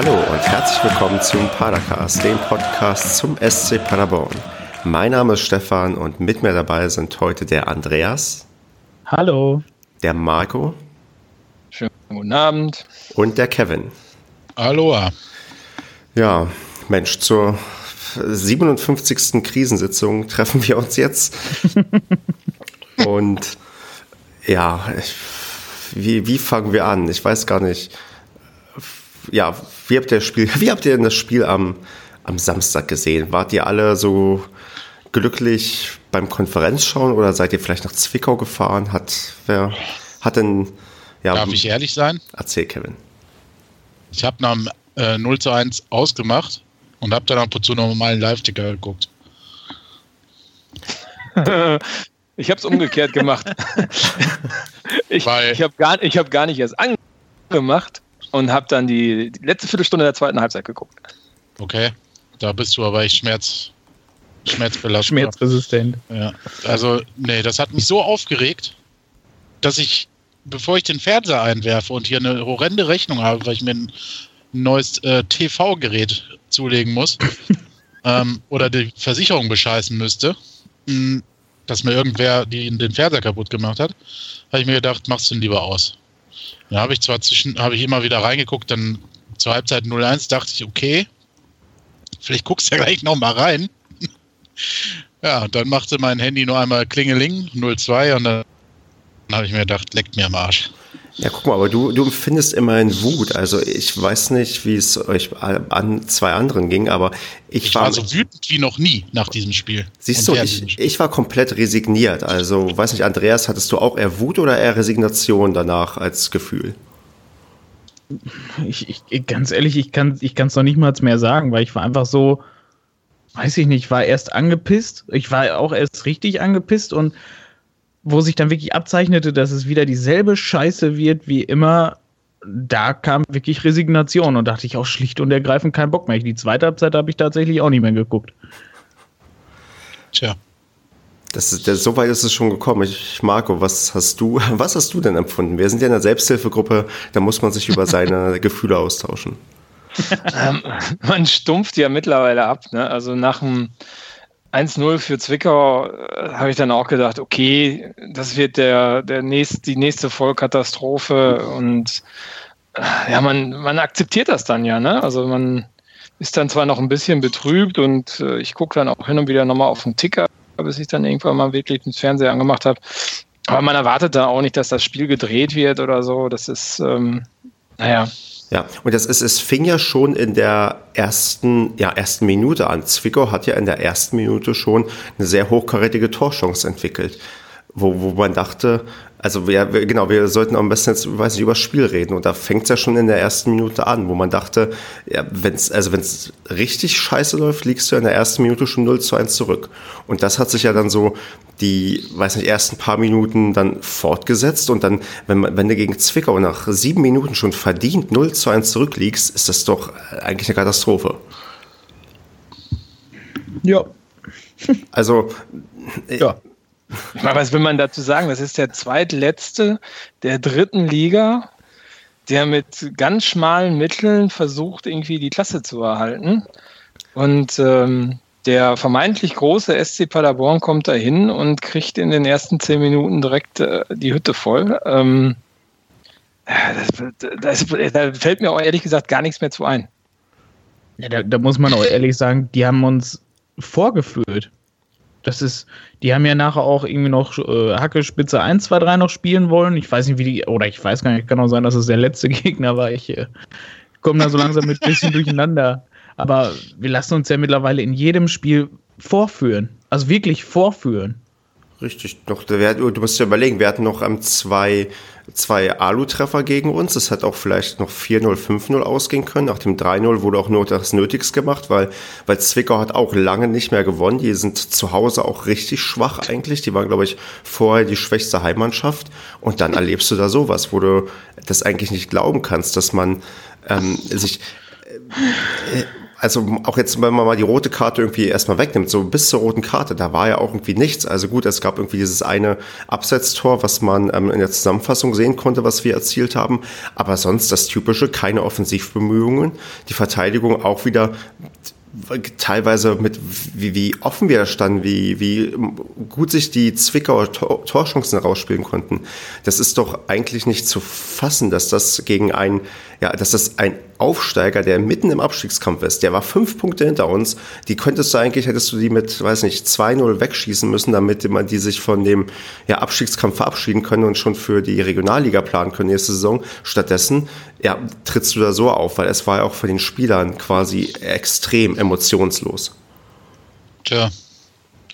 Hallo und herzlich willkommen zum Padercast, dem Podcast zum SC Paderborn. Mein Name ist Stefan und mit mir dabei sind heute der Andreas. Hallo. Der Marco. Schönen guten Abend. Und der Kevin. Aloha. Ja, Mensch, zur 57. Krisensitzung treffen wir uns jetzt. und ja, ich, wie, wie fangen wir an? Ich weiß gar nicht. Ja, wie habt ihr, Spiel, wie habt ihr denn das Spiel am, am Samstag gesehen? Wart ihr alle so glücklich beim Konferenzschauen oder seid ihr vielleicht nach Zwickau gefahren? Hat wer hat denn ja, Darf ich ehrlich sein? Erzähl, Kevin. Ich habe nach dem äh, 0 zu 1 ausgemacht und habe dann ab und zu noch mal einen Live-Ticker geguckt. ich habe es umgekehrt gemacht. ich ich habe gar, hab gar nicht erst angemacht und habe dann die, die, letzte Viertelstunde der zweiten Halbzeit geguckt. Okay, da bist du aber echt Schmerz, schmerzbelastet. Schmerzresistent. Ja, also nee, das hat mich so aufgeregt, dass ich, bevor ich den Fernseher einwerfe und hier eine horrende Rechnung habe, weil ich mir ein neues äh, TV-Gerät zulegen muss ähm, oder die Versicherung bescheißen müsste, mh, hm, dass mir irgendwer die, den Fernseher kaputt gemacht hat, habe ich mir gedacht, machst du ihn lieber aus. Da habe ich zwar zwischen, habe ich immer wieder reingeguckt, dann zur Halbzeit 0-1 dachte ich, okay, vielleicht guckst du ja gleich nochmal rein. ja, dann machte mein Handy nur einmal Klingeling, 02 und dann, dann habe ich mir gedacht, leckt mir am Arsch. Ja, guck mal, aber du, du empfindest immerhin Wut. Also ich weiß nicht, wie es euch an zwei anderen ging, aber ich, ich war, war so wütend wie noch nie nach diesem Spiel. Siehst du, ich, ich war komplett resigniert. Also weiß nicht, Andreas, hattest du auch eher Wut oder eher Resignation danach als Gefühl? Ich, ich ganz ehrlich, ich kann es ich noch nicht mal mehr sagen, weil ich war einfach so, weiß ich nicht, war erst angepisst. Ich war auch erst richtig angepisst und wo sich dann wirklich abzeichnete, dass es wieder dieselbe Scheiße wird wie immer, da kam wirklich Resignation und dachte ich auch schlicht und ergreifend keinen Bock mehr. Die zweite Halbzeit habe ich tatsächlich auch nicht mehr geguckt. Tja. Das ist, das, so weit ist es schon gekommen. Ich, Marco, was hast du, was hast du denn empfunden? Wir sind ja in einer Selbsthilfegruppe, da muss man sich über seine Gefühle austauschen. ähm, man stumpft ja mittlerweile ab. Ne? Also nach dem 1-0 für Zwickau äh, habe ich dann auch gedacht, okay, das wird der, der nächst, die nächste Vollkatastrophe und äh, ja, man, man akzeptiert das dann ja, ne? Also man ist dann zwar noch ein bisschen betrübt und äh, ich gucke dann auch hin und wieder nochmal auf den Ticker, bis ich dann irgendwann mal wirklich den Fernseher angemacht habe. Aber man erwartet da auch nicht, dass das Spiel gedreht wird oder so. Das ist, ähm, naja, ja, und das ist, es fing ja schon in der ersten, ja, ersten Minute an. Zwickau hat ja in der ersten Minute schon eine sehr hochkarätige Torchance entwickelt, wo, wo man dachte, also wir, genau, wir sollten am besten jetzt, weiß nicht, über das Spiel reden. Und da fängt es ja schon in der ersten Minute an, wo man dachte, ja, wenn's, also wenn es richtig scheiße läuft, liegst du in der ersten Minute schon 0 zu 1 zurück. Und das hat sich ja dann so die, weiß nicht, ersten paar Minuten dann fortgesetzt. Und dann, wenn, man, wenn du gegen Zwickau nach sieben Minuten schon verdient 0 zu 1 zurückliegst, ist das doch eigentlich eine Katastrophe. Ja. Also, ja. Was will man dazu sagen? Das ist der zweitletzte der dritten Liga, der mit ganz schmalen Mitteln versucht, irgendwie die Klasse zu erhalten. Und ähm, der vermeintlich große SC Paderborn kommt dahin und kriegt in den ersten zehn Minuten direkt äh, die Hütte voll. Ähm, das, das, da fällt mir auch ehrlich gesagt gar nichts mehr zu ein. Ja, da, da muss man auch ehrlich sagen, die haben uns vorgeführt. Das ist, die haben ja nachher auch irgendwie noch äh, Hacke Spitze 1, 2, 3 noch spielen wollen. Ich weiß nicht, wie die, oder ich weiß gar nicht, kann auch sein, dass es der letzte Gegner war. Ich äh, komme da so langsam mit ein bisschen durcheinander. Aber wir lassen uns ja mittlerweile in jedem Spiel vorführen. Also wirklich vorführen. Richtig, noch, du musst dir überlegen, wir hatten noch am zwei, zwei Alu-Treffer gegen uns. Das hat auch vielleicht noch 4-0, 5-0 ausgehen können. Nach dem 3-0 wurde auch nur das Nötigste gemacht, weil, weil Zwickau hat auch lange nicht mehr gewonnen. Die sind zu Hause auch richtig schwach eigentlich. Die waren, glaube ich, vorher die schwächste Heimmannschaft. Und dann erlebst du da sowas, wo du das eigentlich nicht glauben kannst, dass man ähm, sich äh, also auch jetzt, wenn man mal die rote Karte irgendwie erstmal wegnimmt, so bis zur roten Karte, da war ja auch irgendwie nichts. Also gut, es gab irgendwie dieses eine Absetztor, was man ähm, in der Zusammenfassung sehen konnte, was wir erzielt haben. Aber sonst das typische, keine Offensivbemühungen. Die Verteidigung auch wieder teilweise mit, wie, wie offen wir da standen, wie, wie gut sich die Zwickauer Tor Torchancen rausspielen konnten. Das ist doch eigentlich nicht zu fassen, dass das gegen ein, ja, dass das ein Aufsteiger, der mitten im Abstiegskampf ist, der war fünf Punkte hinter uns, die könntest du eigentlich, hättest du die mit, weiß nicht, 2-0 wegschießen müssen, damit man die sich von dem ja, Abstiegskampf verabschieden können und schon für die Regionalliga planen können nächste Saison. Stattdessen, ja, trittst du da so auf, weil es war ja auch für den Spielern quasi extrem emotionslos. Tja.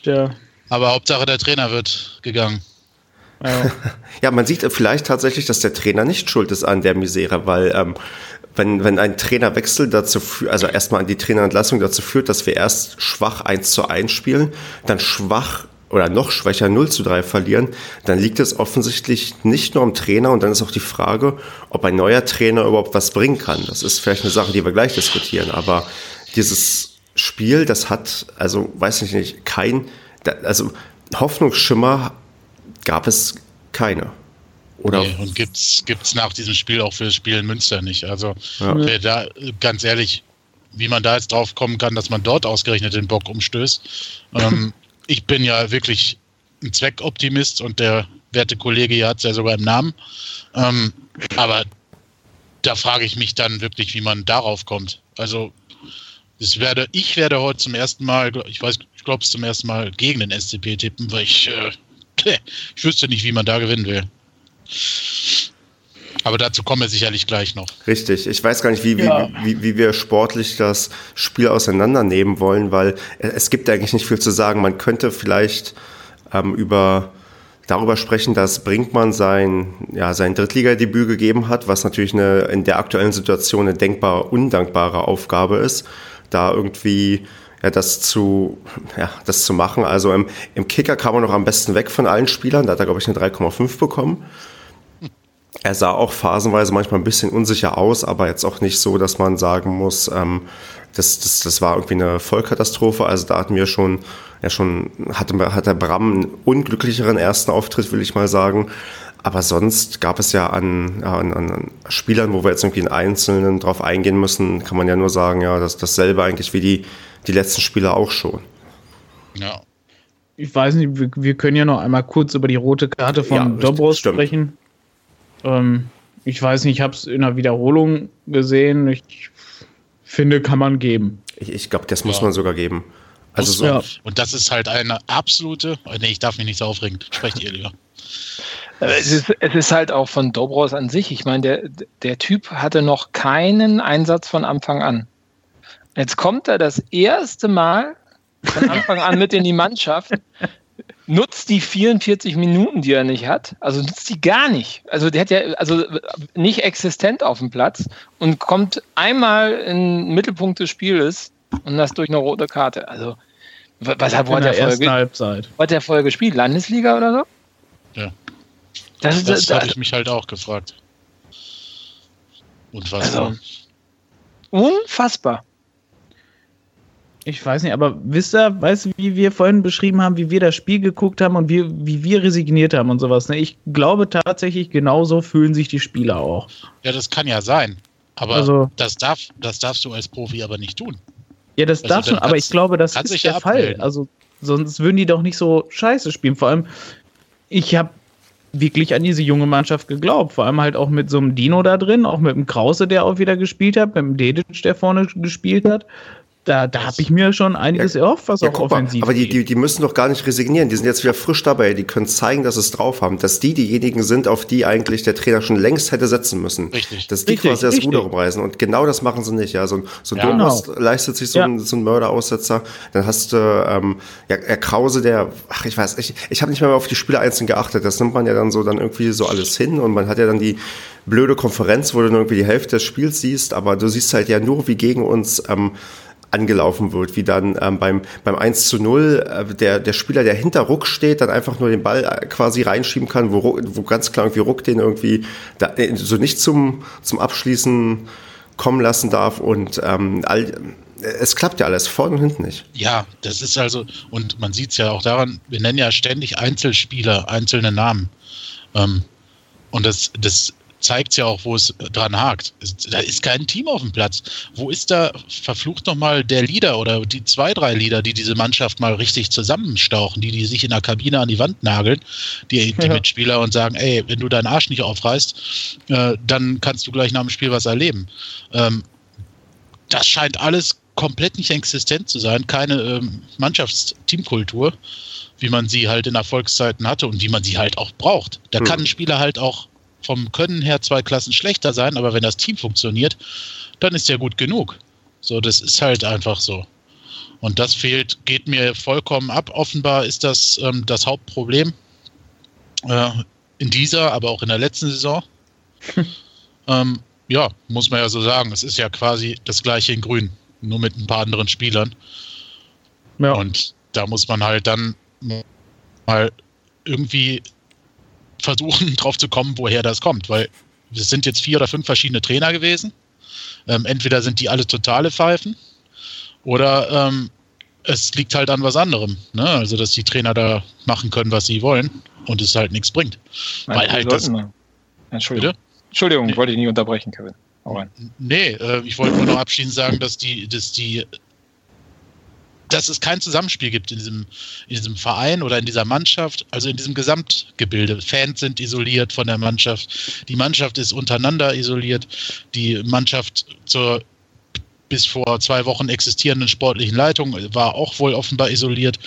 Tja. Aber Hauptsache der Trainer wird gegangen. Ja. ja, man sieht vielleicht tatsächlich, dass der Trainer nicht schuld ist an der Misere, weil ähm, wenn, wenn ein Trainerwechsel dazu führt, also erstmal die Trainerentlassung dazu führt, dass wir erst schwach 1 zu 1 spielen, dann schwach oder noch schwächer 0 zu 3 verlieren, dann liegt es offensichtlich nicht nur am Trainer und dann ist auch die Frage, ob ein neuer Trainer überhaupt was bringen kann. Das ist vielleicht eine Sache, die wir gleich diskutieren, aber dieses Spiel, das hat, also weiß ich nicht, kein, also Hoffnungsschimmer gab es keine. Oder nee, und gibt's gibt's nach diesem Spiel auch für das Spiel in Münster nicht. Also ja. wer da ganz ehrlich, wie man da jetzt drauf kommen kann, dass man dort ausgerechnet den Bock umstößt. ähm, ich bin ja wirklich ein Zweckoptimist und der werte Kollege hier hat es ja sogar im Namen. Ähm, aber da frage ich mich dann wirklich, wie man darauf kommt. Also ich werde, ich werde heute zum ersten Mal, ich weiß, ich glaube es zum ersten Mal gegen den SCP tippen, weil ich, äh, ich wüsste nicht, wie man da gewinnen will. Aber dazu kommen wir sicherlich gleich noch. Richtig. Ich weiß gar nicht, wie, ja. wie, wie, wie, wir sportlich das Spiel auseinandernehmen wollen, weil es gibt eigentlich nicht viel zu sagen. Man könnte vielleicht ähm, über darüber sprechen, dass Brinkmann sein, ja, sein Drittligadebüt gegeben hat, was natürlich eine, in der aktuellen Situation eine denkbar undankbare Aufgabe ist, da irgendwie ja, das zu, ja, das zu machen. Also im, im Kicker kam er noch am besten weg von allen Spielern, da hat er, glaube ich, eine 3,5 bekommen. Er sah auch phasenweise manchmal ein bisschen unsicher aus, aber jetzt auch nicht so, dass man sagen muss, ähm, das, das, das war irgendwie eine Vollkatastrophe. Also da hatten wir schon, ja schon, hatte, hat der Bram einen unglücklicheren ersten Auftritt, will ich mal sagen. Aber sonst gab es ja an, an, an Spielern, wo wir jetzt irgendwie in Einzelnen drauf eingehen müssen, kann man ja nur sagen, ja, das, dasselbe eigentlich wie die, die letzten Spieler auch schon. Ja. Ich weiß nicht, wir, wir können ja noch einmal kurz über die rote Karte von ja, Dobros sprechen. Ähm, ich weiß nicht, ich habe es in der Wiederholung gesehen. Ich finde, kann man geben. Ich, ich glaube, das muss ja. man sogar geben. Also so. ja. Und das ist halt eine absolute. Oh, nee, ich darf mich nicht so aufregen. Sprecht ihr lieber. Es ist, es ist halt auch von Dobros an sich. Ich meine, der, der Typ hatte noch keinen Einsatz von Anfang an. Jetzt kommt er das erste Mal von Anfang an mit in die Mannschaft nutzt die 44 Minuten, die er nicht hat, also nutzt die gar nicht. Also der hat ja also nicht existent auf dem Platz und kommt einmal in den Mittelpunkt des Spieles und das durch eine rote Karte. Also was hat, wo hat der vorher, Halbzeit. Wo hat der vorher gespielt? Landesliga oder so? Ja. Das, das, das, das hatte ich mich halt auch gefragt. Unfassbar. Also, unfassbar. Ich weiß nicht, aber wisst ihr, weißt du, wie wir vorhin beschrieben haben, wie wir das Spiel geguckt haben und wie, wie wir resigniert haben und sowas. Ne? Ich glaube tatsächlich, genauso fühlen sich die Spieler auch. Ja, das kann ja sein. Aber also, das, darf, das darfst du als Profi aber nicht tun. Ja, das also darfst du, aber ich glaube, das ist der Fall. Also, sonst würden die doch nicht so scheiße spielen. Vor allem, ich habe wirklich an diese junge Mannschaft geglaubt. Vor allem halt auch mit so einem Dino da drin, auch mit dem Krause, der auch wieder gespielt hat, mit dem Dedic, der vorne gespielt hat da, da habe ich mir schon einiges ja, erhofft, was ja, auch offensiv mal, Aber die, die, die müssen doch gar nicht resignieren. Die sind jetzt wieder frisch dabei. Die können zeigen, dass sie es drauf haben. Dass die diejenigen sind, auf die eigentlich der Trainer schon längst hätte setzen müssen. Richtig. Dass die richtig, quasi das Ruder rumreißen. Und genau das machen sie nicht. Ja, so ein, so ein ja, genau. leistet sich so, ja. ein, so ein Mörderaussetzer. Dann hast du ähm, ja, Herr Krause, der, ach, ich weiß, ich, ich habe nicht mehr auf die Spieler einzeln geachtet. Das nimmt man ja dann so dann irgendwie so alles hin. Und man hat ja dann die blöde Konferenz, wo du nur irgendwie die Hälfte des Spiels siehst. Aber du siehst halt ja nur, wie gegen uns ähm, angelaufen wird, wie dann ähm, beim, beim 1 zu 0 äh, der, der Spieler, der hinter Ruck steht, dann einfach nur den Ball äh, quasi reinschieben kann, wo, wo ganz klar irgendwie Ruck den irgendwie da, äh, so nicht zum, zum Abschließen kommen lassen darf und ähm, all, es klappt ja alles, vorne und hinten nicht. Ja, das ist also, und man sieht es ja auch daran, wir nennen ja ständig Einzelspieler, einzelne Namen. Ähm, und das, das zeigt ja auch, wo es dran hakt. Da ist kein Team auf dem Platz. Wo ist da verflucht nochmal der Leader oder die zwei, drei Leader, die diese Mannschaft mal richtig zusammenstauchen, die, die sich in der Kabine an die Wand nageln, die, die ja. Mitspieler und sagen, ey, wenn du deinen Arsch nicht aufreißt, äh, dann kannst du gleich nach dem Spiel was erleben. Ähm, das scheint alles komplett nicht existent zu sein, keine ähm, Mannschaftsteamkultur, wie man sie halt in Erfolgszeiten hatte und wie man sie halt auch braucht. Da mhm. kann ein Spieler halt auch vom Können her zwei Klassen schlechter sein, aber wenn das Team funktioniert, dann ist er gut genug. So, das ist halt einfach so. Und das fehlt, geht mir vollkommen ab. Offenbar ist das ähm, das Hauptproblem äh, in dieser, aber auch in der letzten Saison. ähm, ja, muss man ja so sagen. Es ist ja quasi das gleiche in Grün, nur mit ein paar anderen Spielern. Ja. Und da muss man halt dann mal irgendwie versuchen, drauf zu kommen, woher das kommt, weil es sind jetzt vier oder fünf verschiedene Trainer gewesen. Ähm, entweder sind die alle totale Pfeifen oder ähm, es liegt halt an was anderem. Ne? Also, dass die Trainer da machen können, was sie wollen und es halt nichts bringt. Nein, weil halt das. Entschuldigung. Bitte? Entschuldigung, nee. wollte ich nicht unterbrechen, Kevin. Nee, äh, ich wollte nur noch abschließend sagen, dass die, dass die dass es kein Zusammenspiel gibt in diesem, in diesem Verein oder in dieser Mannschaft, also in diesem Gesamtgebilde. Fans sind isoliert von der Mannschaft, die Mannschaft ist untereinander isoliert, die Mannschaft zur bis vor zwei Wochen existierenden sportlichen Leitung war auch wohl offenbar isoliert.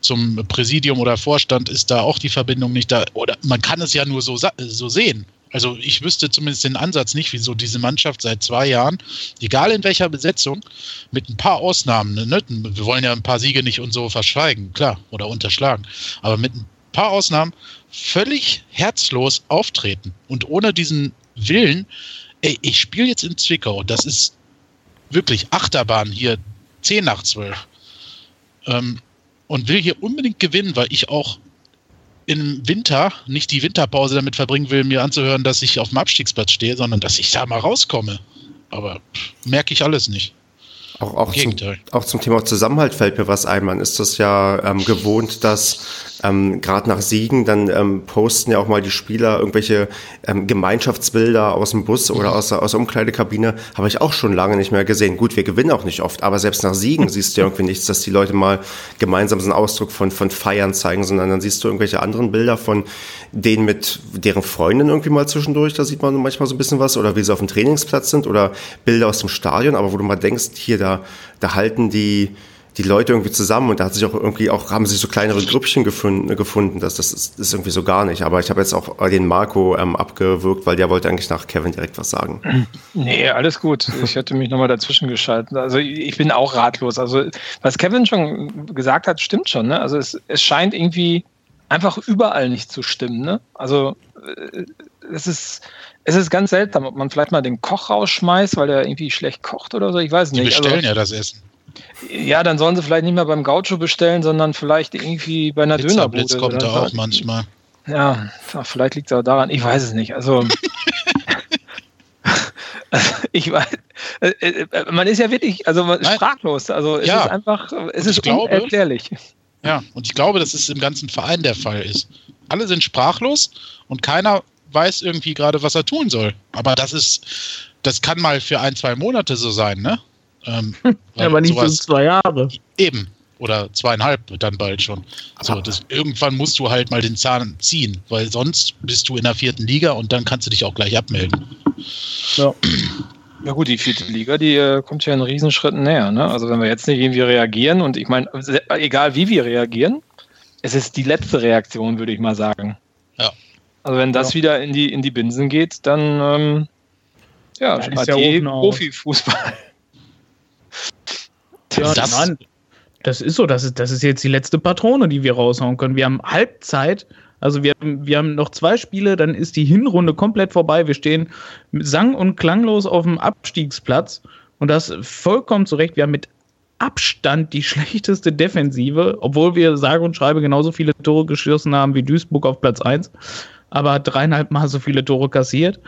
Zum Präsidium oder Vorstand ist da auch die Verbindung nicht da. Oder man kann es ja nur so, so sehen. Also ich wüsste zumindest den Ansatz nicht, wieso diese Mannschaft seit zwei Jahren, egal in welcher Besetzung, mit ein paar Ausnahmen, ne, wir wollen ja ein paar Siege nicht und so verschweigen, klar, oder unterschlagen, aber mit ein paar Ausnahmen völlig herzlos auftreten und ohne diesen Willen, ey, ich spiele jetzt in Zwickau, das ist wirklich Achterbahn hier, 10 nach 12. Ähm, und will hier unbedingt gewinnen, weil ich auch im Winter nicht die Winterpause damit verbringen will, mir anzuhören, dass ich auf dem Abstiegsplatz stehe, sondern dass ich da mal rauskomme. Aber merke ich alles nicht. Auch, auch, zum, auch zum Thema Zusammenhalt fällt mir was ein. Man ist das ja ähm, gewohnt, dass ähm, gerade nach Siegen dann ähm, posten ja auch mal die Spieler irgendwelche ähm, Gemeinschaftsbilder aus dem Bus oder mhm. aus, aus der Umkleidekabine. Habe ich auch schon lange nicht mehr gesehen. Gut, wir gewinnen auch nicht oft, aber selbst nach Siegen siehst du ja irgendwie nichts, dass die Leute mal gemeinsam so einen Ausdruck von, von Feiern zeigen, sondern dann siehst du irgendwelche anderen Bilder von denen mit deren Freundin irgendwie mal zwischendurch. Da sieht man manchmal so ein bisschen was oder wie sie auf dem Trainingsplatz sind oder Bilder aus dem Stadion. Aber wo du mal denkst, hier, da da, halten die, die Leute irgendwie zusammen und da hat sich auch irgendwie auch, haben sich so kleinere Grüppchen gefunden, gefunden. Das, das, ist, ist irgendwie so gar nicht. Aber ich habe jetzt auch den Marco ähm, abgewürgt, weil der wollte eigentlich nach Kevin direkt was sagen. Nee, alles gut. Ich hätte mich nochmal dazwischen geschalten. Also ich bin auch ratlos. Also was Kevin schon gesagt hat, stimmt schon. Ne? Also es, es scheint irgendwie einfach überall nicht zu stimmen. Ne? Also äh, es ist, es ist ganz seltsam, ob man vielleicht mal den Koch rausschmeißt, weil der irgendwie schlecht kocht oder so. Ich weiß nicht. Die bestellen also, ja das Essen. Ja, dann sollen sie vielleicht nicht mehr beim Gaucho bestellen, sondern vielleicht irgendwie bei einer Pizza Dönerbude. Blitz kommt da auch manchmal. Ja, vielleicht liegt es auch daran. Ich weiß es nicht. Also ich weiß, äh, äh, man ist ja wirklich, also man ist Nein. sprachlos. Also es ja. ist einfach, es ist glaube, unerklärlich. Ja, und ich glaube, dass es im ganzen Verein der Fall ist. Alle sind sprachlos und keiner weiß irgendwie gerade, was er tun soll. Aber das ist, das kann mal für ein, zwei Monate so sein, ne? Ähm, ja, aber nicht für zwei Jahre. Eben. Oder zweieinhalb dann bald schon. So, das, irgendwann musst du halt mal den Zahn ziehen, weil sonst bist du in der vierten Liga und dann kannst du dich auch gleich abmelden. Ja. Ja gut, die vierte Liga, die äh, kommt ja in Riesenschritten näher. Ne? Also wenn wir jetzt nicht irgendwie reagieren und ich meine, egal wie wir reagieren, es ist die letzte Reaktion, würde ich mal sagen. Ja. Also wenn das ja. wieder in die, in die Binsen geht, dann ähm, ja, ja Profifußball. Ja, das, nein, das ist so, das ist, das ist jetzt die letzte Patrone, die wir raushauen können. Wir haben Halbzeit, also wir, wir haben noch zwei Spiele, dann ist die Hinrunde komplett vorbei. Wir stehen sang- und klanglos auf dem Abstiegsplatz und das vollkommen zurecht. Wir haben mit Abstand die schlechteste Defensive, obwohl wir sage und schreibe genauso viele Tore geschossen haben wie Duisburg auf Platz 1 aber dreieinhalb Mal so viele Tore kassiert.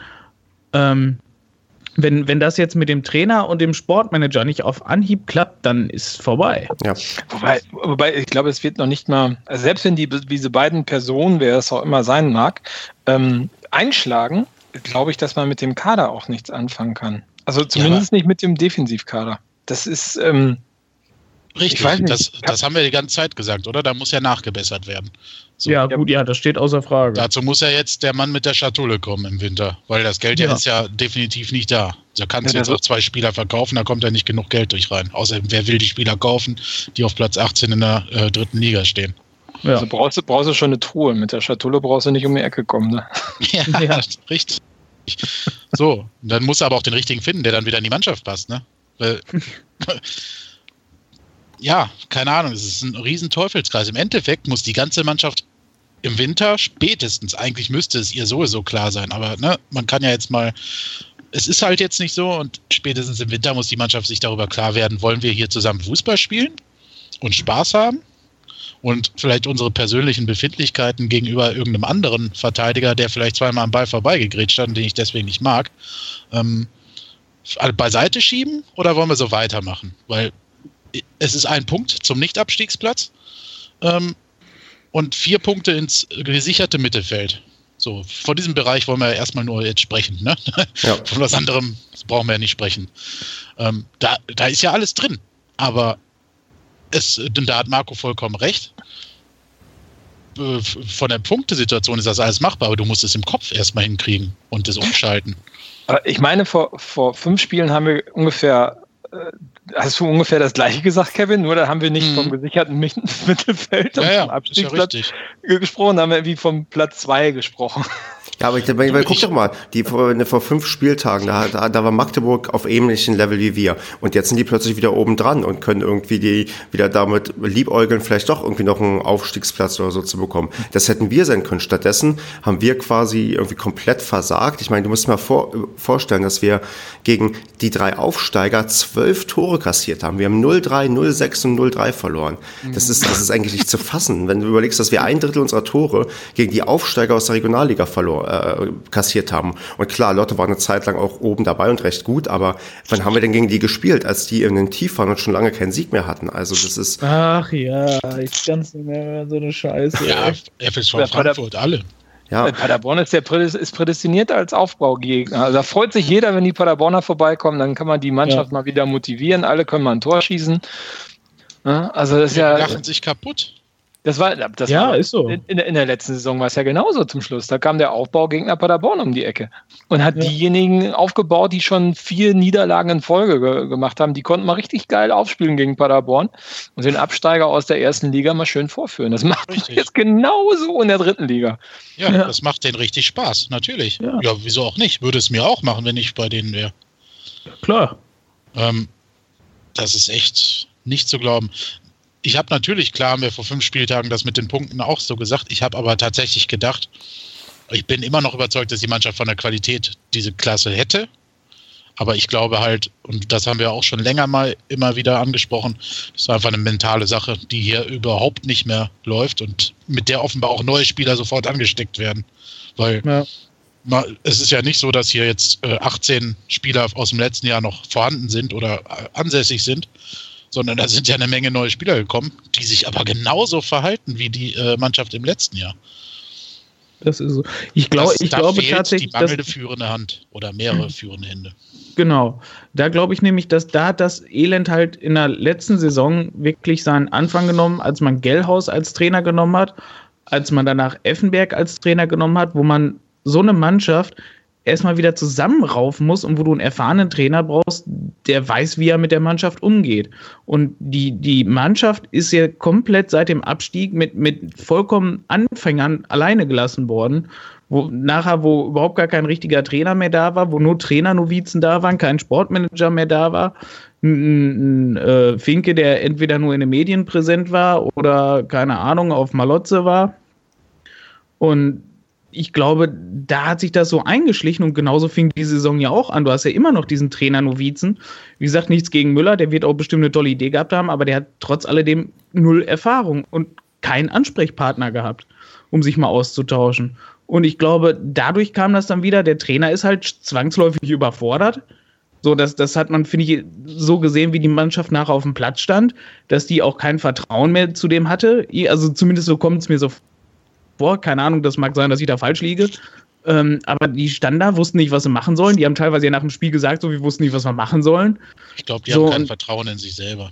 Ähm, wenn, wenn das jetzt mit dem Trainer und dem Sportmanager nicht auf Anhieb klappt, dann ist vorbei. Ja. Wobei, wobei ich glaube, es wird noch nicht mal, also selbst wenn die, diese beiden Personen, wer es auch immer sein mag, ähm, einschlagen, glaube ich, dass man mit dem Kader auch nichts anfangen kann. Also zumindest ja, nicht mit dem Defensivkader. Das ist. Ähm, Richtig, das, das haben wir die ganze Zeit gesagt, oder? Da muss ja nachgebessert werden. So. Ja, gut, ja, das steht außer Frage. Dazu muss ja jetzt der Mann mit der Schatulle kommen im Winter, weil das Geld ja, ja ist ja definitiv nicht da. Da kannst du ja, jetzt auch zwei Spieler verkaufen, da kommt ja nicht genug Geld durch rein. Außerdem, wer will die Spieler kaufen, die auf Platz 18 in der äh, dritten Liga stehen? Ja. Also brauchst du, brauchst du schon eine Truhe. Mit der Schatulle brauchst du nicht um die Ecke kommen. Ne? Ja, ja, richtig. So, dann muss er aber auch den richtigen finden, der dann wieder in die Mannschaft passt, ne? Weil, ja, keine Ahnung, es ist ein riesen Teufelskreis. Im Endeffekt muss die ganze Mannschaft im Winter spätestens, eigentlich müsste es ihr sowieso klar sein, aber ne, man kann ja jetzt mal, es ist halt jetzt nicht so und spätestens im Winter muss die Mannschaft sich darüber klar werden, wollen wir hier zusammen Fußball spielen und Spaß haben und vielleicht unsere persönlichen Befindlichkeiten gegenüber irgendeinem anderen Verteidiger, der vielleicht zweimal am Ball vorbeigegrätscht hat und den ich deswegen nicht mag, ähm, beiseite schieben oder wollen wir so weitermachen? Weil es ist ein Punkt zum Nichtabstiegsplatz ähm, und vier Punkte ins gesicherte Mittelfeld. So, vor diesem Bereich wollen wir erstmal nur jetzt sprechen. Ne? Ja. Von was anderem brauchen wir ja nicht sprechen. Ähm, da, da ist ja alles drin. Aber es, denn da hat Marco vollkommen recht. Äh, von der Punktesituation ist das alles machbar, aber du musst es im Kopf erstmal hinkriegen und das umschalten. Ich meine, vor, vor fünf Spielen haben wir ungefähr, äh, hast du ungefähr das gleiche gesagt, Kevin, nur da haben wir nicht mhm. vom gesicherten Mittelfeld und ja, ja, Abstiegsplatz ja gesprochen, da haben wir wie vom Platz zwei gesprochen. Ja, aber ich, ich, ich, guck doch mal, die vor, ne, vor fünf Spieltagen, da, da, da war Magdeburg auf ähnlichem Level wie wir. Und jetzt sind die plötzlich wieder oben dran und können irgendwie die wieder damit liebäugeln, vielleicht doch irgendwie noch einen Aufstiegsplatz oder so zu bekommen. Das hätten wir sein können. Stattdessen haben wir quasi irgendwie komplett versagt. Ich meine, du musst dir mal vor, vorstellen, dass wir gegen die drei Aufsteiger zwölf Tore kassiert haben. Wir haben 0-3, 0-6 und 0-3 verloren. Das ist, das ist eigentlich nicht zu fassen. Wenn du überlegst, dass wir ein Drittel unserer Tore gegen die Aufsteiger aus der Regionalliga verloren äh, kassiert haben. Und klar, Lotte war eine Zeit lang auch oben dabei und recht gut, aber wann haben wir denn gegen die gespielt, als die in den Tief waren und schon lange keinen Sieg mehr hatten? Also das ist. Ach ja, ich kann es nicht mehr so eine Scheiße. Ja, FSV ja, Frankfurt, alle. Ja. Paderborn ist, der ist prädestiniert als Aufbaugegner. Also da freut sich jeder, wenn die Paderborner vorbeikommen. Dann kann man die Mannschaft ja. mal wieder motivieren. Alle können mal ein Tor schießen. Also das ist ja. Die lachen sich kaputt. Das war, das ja, war, ist so. In, in, der letzten Saison war es ja genauso zum Schluss. Da kam der Aufbaugegner Paderborn um die Ecke und hat ja. diejenigen aufgebaut, die schon vier Niederlagen in Folge ge gemacht haben. Die konnten mal richtig geil aufspielen gegen Paderborn und den Absteiger aus der ersten Liga mal schön vorführen. Das macht richtig. jetzt genauso in der dritten Liga. Ja, ja, das macht denen richtig Spaß, natürlich. Ja. ja. wieso auch nicht? Würde es mir auch machen, wenn ich bei denen wäre. Klar. Ähm, das ist echt nicht zu glauben ich habe natürlich, klar haben wir vor fünf Spieltagen das mit den Punkten auch so gesagt. Ich habe aber tatsächlich gedacht, ich bin immer noch überzeugt, dass die Mannschaft von der Qualität diese Klasse hätte. Aber ich glaube halt, und das haben wir auch schon länger mal immer wieder angesprochen, das war einfach eine mentale Sache, die hier überhaupt nicht mehr läuft und mit der offenbar auch neue Spieler sofort angesteckt werden. Weil ja. es ist ja nicht so, dass hier jetzt 18 äh, Spieler aus dem letzten Jahr noch vorhanden sind oder äh, ansässig sind, sondern da sind ja eine Menge neue Spieler gekommen, die sich aber genauso verhalten wie die äh, Mannschaft im letzten Jahr. Das ist so. Ich, glaub, das, ich da glaube tatsächlich. Die mangelnde führende Hand oder mehrere führende Hände. Genau. Da glaube ich nämlich, dass da das Elend halt in der letzten Saison wirklich seinen Anfang genommen, als man Gellhaus als Trainer genommen hat, als man danach Effenberg als Trainer genommen hat, wo man so eine Mannschaft erstmal wieder zusammenraufen muss und wo du einen erfahrenen Trainer brauchst, der weiß, wie er mit der Mannschaft umgeht. Und die, die Mannschaft ist ja komplett seit dem Abstieg mit, mit vollkommen Anfängern alleine gelassen worden. Wo nachher, wo überhaupt gar kein richtiger Trainer mehr da war, wo nur Trainernovizen da waren, kein Sportmanager mehr da war, ein, äh, Finke, der entweder nur in den Medien präsent war oder keine Ahnung auf Malotze war. Und ich glaube, da hat sich das so eingeschlichen und genauso fing die Saison ja auch an. Du hast ja immer noch diesen Trainer Novizen. Wie gesagt, nichts gegen Müller, der wird auch bestimmt eine tolle Idee gehabt haben, aber der hat trotz alledem null Erfahrung und keinen Ansprechpartner gehabt, um sich mal auszutauschen. Und ich glaube, dadurch kam das dann wieder, der Trainer ist halt zwangsläufig überfordert, So, das, das hat man, finde ich, so gesehen, wie die Mannschaft nachher auf dem Platz stand, dass die auch kein Vertrauen mehr zu dem hatte. Also zumindest so kommt es mir so vor. Keine Ahnung, das mag sein, dass ich da falsch liege. Ähm, aber die standen da, wussten nicht, was sie machen sollen. Die haben teilweise ja nach dem Spiel gesagt, so wir wussten nicht, was wir machen sollen. Ich glaube, die So, haben kein Vertrauen in sich selber.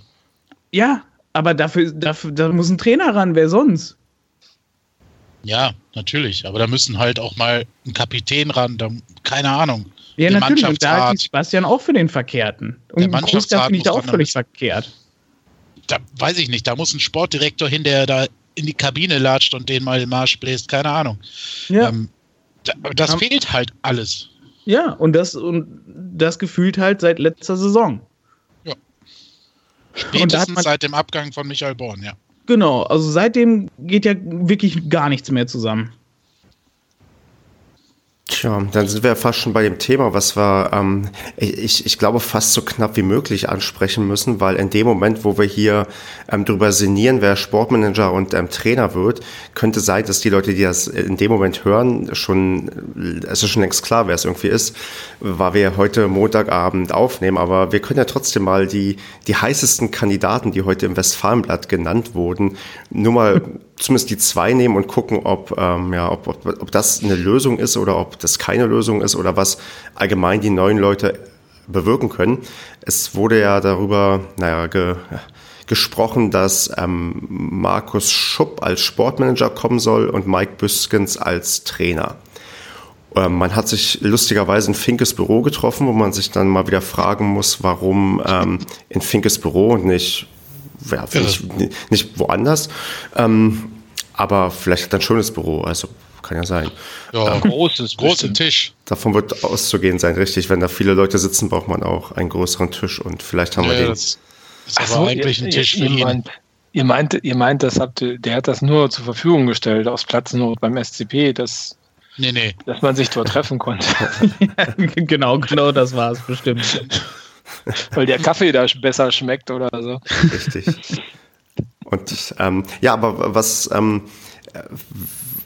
Ja, aber dafür, dafür da muss ein Trainer ran, wer sonst? Ja, natürlich. Aber da müssen halt auch mal ein Kapitän ran, da, keine Ahnung. Ja, Der natürlich. Und da hat Sebastian auch für den Verkehrten. Der Und Kruska Mannschaftsrat finde ich da auch völlig verkehrt. Da weiß ich nicht, da muss ein Sportdirektor hin, der da in die Kabine latscht und den mal den Marsch bläst, keine Ahnung. Ja, Ähm, da, das Ja. fehlt halt alles. ja und, das, und das gefühlt halt seit letzter Saison. Hat Spätestens seit dem Abgang von Michael Born, ja. Genau, also seitdem geht ja wirklich gar nichts mehr zusammen. Tja, dann sind wir ja fast schon bei dem Thema, was wir, ähm, ich, ich glaube, fast so knapp wie möglich ansprechen müssen, weil in dem Moment, wo wir hier ähm, drüber sinnieren, wer Sportmanager und ähm, Trainer wird, könnte sein, dass die Leute, die das in dem Moment hören, schon, es ist schon längst klar, wer es irgendwie ist, weil wir heute Montagabend aufnehmen, aber wir können ja trotzdem mal die, die heißesten Kandidaten, die heute im Westfalenblatt genannt wurden, nur mal zumindest die zwei nehmen und gucken, ob, ähm, ja, ob, ob, ob das eine Lösung ist oder ob das keine Lösung ist oder was allgemein die neuen Leute bewirken können. Es wurde ja darüber, naja, ge, gesprochen, dass ähm, Markus Schupp als Sportmanager kommen soll und Mike Büskens als Trainer. Ähm, Man hat sich lustigerweise in Finkes Büro getroffen, wo man sich dann mal wieder fragen muss, warum ähm, in Finkes Büro und nicht, ja, nicht, nicht woanders. Ähm, aber vielleicht hat er ein schönes Büro, also kann ja sein. Ja, Großes, großen. Tisch. Davon wird auszugehen sein, richtig. Wenn da viele Leute sitzen, braucht man auch einen größeren Tisch und vielleicht haben wir Ja, den. das ist aber so, eigentlich ihr, ein Tisch für ihr, ihr ihn. meint, ihr meint, ihr meint, das habt ihr, der hat das nur zur Verfügung gestellt aus Platznot beim SCP, dass, Nee, nee. dass man sich dort treffen konnte, genau, genau das war es bestimmt. weil der Kaffee da besser schmeckt oder so. Richtig. Und ähm, ja, aber was, ähm,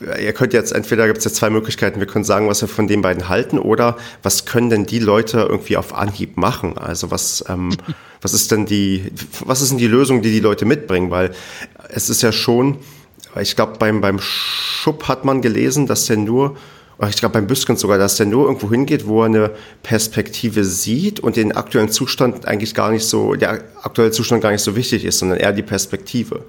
äh, ihr könnt jetzt, entweder gibt es jetzt zwei Möglichkeiten, wir können sagen, was wir von den beiden halten, oder was können denn die Leute irgendwie auf Anhieb machen? Also was, ähm, was ist denn die, was ist denn die Lösung, die die Leute mitbringen? Weil es ist ja schon, ich glaube, beim, beim Schupp hat man gelesen, dass der nur, ich glaube beim Büskens sogar, dass der nur irgendwo hingeht, wo er eine Perspektive sieht und den aktuellen Zustand eigentlich gar nicht so, der aktuelle Zustand gar nicht so wichtig ist, sondern eher die Perspektive.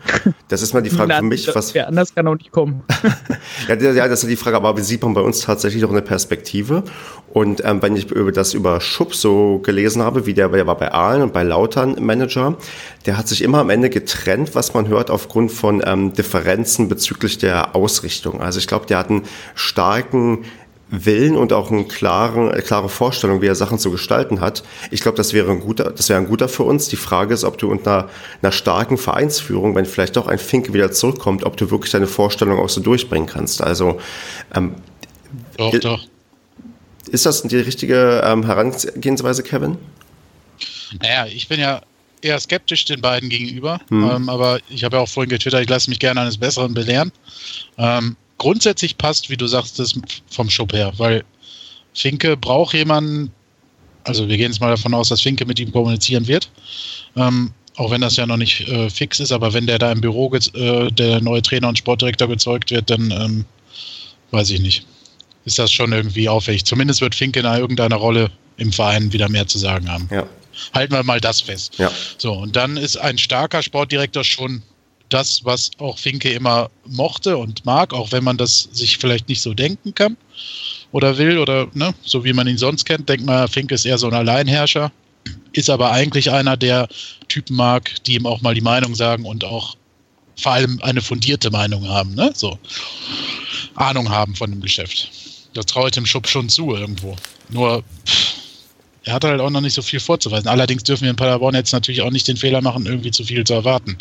Das ist mal die Frage für mich, was, Wer anders kann auch nicht kommen. ja, ja, das ist die Frage, aber wie sieht man bei uns tatsächlich auch eine Perspektive? Und ähm, wenn ich über das über Schupp so gelesen habe, wie der, der war bei Aalen und bei Lautern Manager, der hat sich immer am Ende getrennt, was man hört, aufgrund von ähm, Differenzen bezüglich der Ausrichtung. Also ich glaube, der hat einen starken Willen und auch eine klare, eine klare Vorstellung, wie er Sachen zu gestalten hat. Ich glaube, das wäre ein guter, das wäre ein guter für uns. Die Frage ist, ob du unter einer starken Vereinsführung, wenn vielleicht doch ein Finke wieder zurückkommt, ob du wirklich deine Vorstellung auch so durchbringen kannst. Also ähm, Doch, Äh, doch. ist das die richtige ähm, Herangehensweise, Kevin? Naja, ich bin ja eher skeptisch den beiden gegenüber, ähm, aber ich habe ja auch vorhin getwittert, ich lasse mich gerne eines Besseren belehren. Ähm, grundsätzlich passt, wie du sagst, das vom Schub her, weil Finke braucht jemanden, also wir gehen jetzt mal davon aus, dass Finke mit ihm kommunizieren wird, ähm, auch wenn das ja noch nicht äh, fix ist, aber wenn der da im Büro äh, der neue Trainer und Sportdirektor gezeugt wird, dann ähm, weiß ich nicht. Ist das schon irgendwie auffällig. Zumindest wird Finke in irgendeiner Rolle im Verein wieder mehr zu sagen haben Ja. halten wir mal das fest. Ja. So, und dann ist ein starker Sportdirektor schon das, was auch Finke immer mochte und mag, auch wenn man das sich vielleicht nicht so denken kann oder will oder ne, so wie man ihn sonst kennt, denkt man, Finke ist eher so ein Alleinherrscher, ist aber eigentlich einer, der Typen mag, die ihm auch mal die Meinung sagen und auch vor allem eine fundierte Meinung haben, ne? So Ahnung haben von dem Geschäft. Das traue ich dem Schub schon zu irgendwo. Nur pff, er hat halt auch noch nicht so viel vorzuweisen. Allerdings dürfen wir in Paderborn jetzt natürlich auch nicht den Fehler machen, irgendwie zu viel zu erwarten.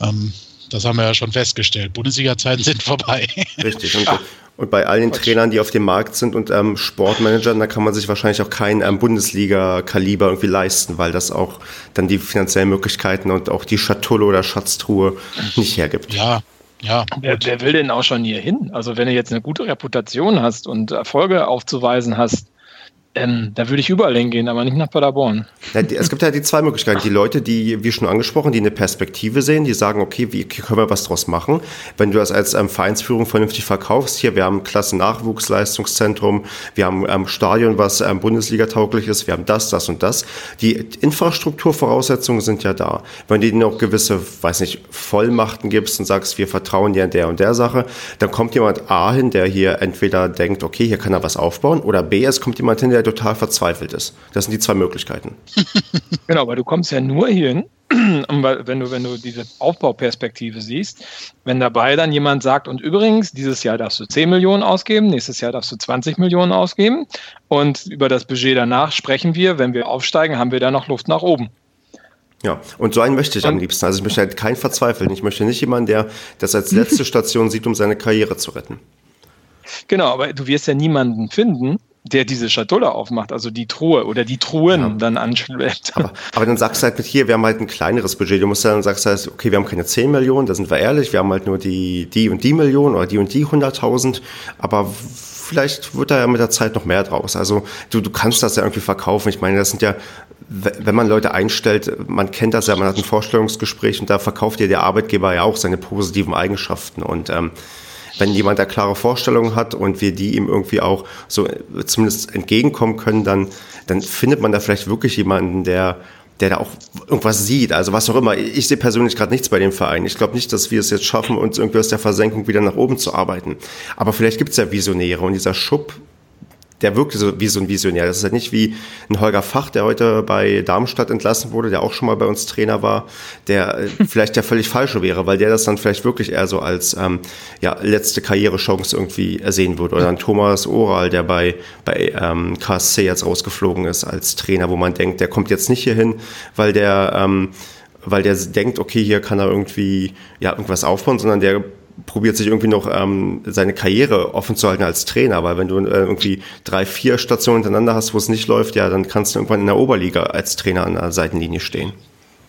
Ähm, das haben wir ja schon festgestellt. Bundesliga-Zeiten sind vorbei. Richtig. Und, und bei all den Trainern, die auf dem Markt sind und ähm, Sportmanagern, da kann man sich wahrscheinlich auch kein ähm, Bundesliga-Kaliber irgendwie leisten, weil das auch dann die finanziellen Möglichkeiten und auch die Schatulle oder Schatztruhe nicht hergibt. ja, ja. Wer, wer will denn auch schon hier hin? Also wenn du jetzt eine gute Reputation hast und Erfolge aufzuweisen hast, Ähm, da würde ich überall hingehen, aber nicht nach Paderborn. Ja, es gibt ja die zwei Möglichkeiten. Die Leute, die, wie schon angesprochen, die eine Perspektive sehen, die sagen, okay, wie können wir was draus machen? Wenn du das als ähm, Vereinsführung vernünftig verkaufst, hier, wir haben ein Klassen-Nachwuchsleistungszentrum, wir haben ein ähm, Stadion, was ähm, Bundesliga-tauglich ist, wir haben das, das und das. Die Infrastrukturvoraussetzungen sind ja da. Wenn du ihnen auch gewisse, weiß nicht, Vollmachten gibst und sagst, wir vertrauen dir in der und der Sache, dann kommt jemand A hin, der hier entweder denkt, okay, hier kann er was aufbauen, oder B, es kommt jemand hin, der total verzweifelt ist. Das sind die zwei Möglichkeiten. genau, weil du kommst ja nur hierhin, wenn du, wenn du diese Aufbauperspektive siehst, wenn dabei dann jemand sagt, und übrigens, dieses Jahr darfst du 10 Millionen ausgeben, nächstes Jahr darfst du 20 Millionen ausgeben und über das Budget danach sprechen wir, wenn wir aufsteigen, haben wir da noch Luft nach oben. Ja, und so einen möchte ich am liebsten. Also ich möchte halt keinen verzweifeln. Ich möchte nicht jemanden, der das als letzte Station sieht, um seine Karriere zu retten. Genau, aber du wirst ja niemanden finden, der diese Schatulle aufmacht, also die Truhe oder die Truhen ja. dann anschleppt. Aber, aber, dann sagst du halt mit hier, wir haben halt ein kleineres Budget. Du musst dann sagst halt, okay, wir haben keine 10 Millionen, da sind wir ehrlich, wir haben halt nur die, die und die Millionen oder die und die 100.000, aber vielleicht wird da ja mit der Zeit noch mehr draus. Also du, du kannst das ja irgendwie verkaufen. Ich meine, das sind ja, wenn man Leute einstellt, man kennt das ja, man hat ein Vorstellungsgespräch und da verkauft dir der Arbeitgeber ja auch seine positiven Eigenschaften und ähm, wenn jemand da klare Vorstellungen hat und wir die ihm irgendwie auch so äh, zumindest entgegenkommen können, dann, dann findet man da vielleicht wirklich jemanden, der, der da auch irgendwas sieht. Also was auch immer. Ich sehe persönlich gerade nichts bei dem Verein. Ich glaube nicht, dass wir es jetzt schaffen, uns irgendwie aus der Versenkung wieder nach oben zu arbeiten. Aber vielleicht gibt es ja Visionäre und dieser Schub der wirkte so wie so ein Visionär. Das ist halt nicht wie ein Holger Fach, der heute bei Darmstadt entlassen wurde, der auch schon mal bei uns Trainer war, der äh, vielleicht der völlig falsche wäre, weil der das dann vielleicht wirklich eher so als ähm, ja, letzte Karrierechance irgendwie ersehen würde. Oder ein Thomas Oral, der bei, bei ähm, KSC jetzt rausgeflogen ist als Trainer, wo man denkt, der kommt jetzt nicht hier hin, weil der ähm, weil der denkt, okay, hier kann er irgendwie ja irgendwas aufbauen, sondern der probiert sich irgendwie noch ähm, seine Karriere offen zu halten als Trainer, weil wenn du äh, irgendwie drei, vier Stationen hintereinander hast, wo es nicht läuft, ja, dann kannst du irgendwann in der Oberliga als Trainer an der Seitenlinie stehen.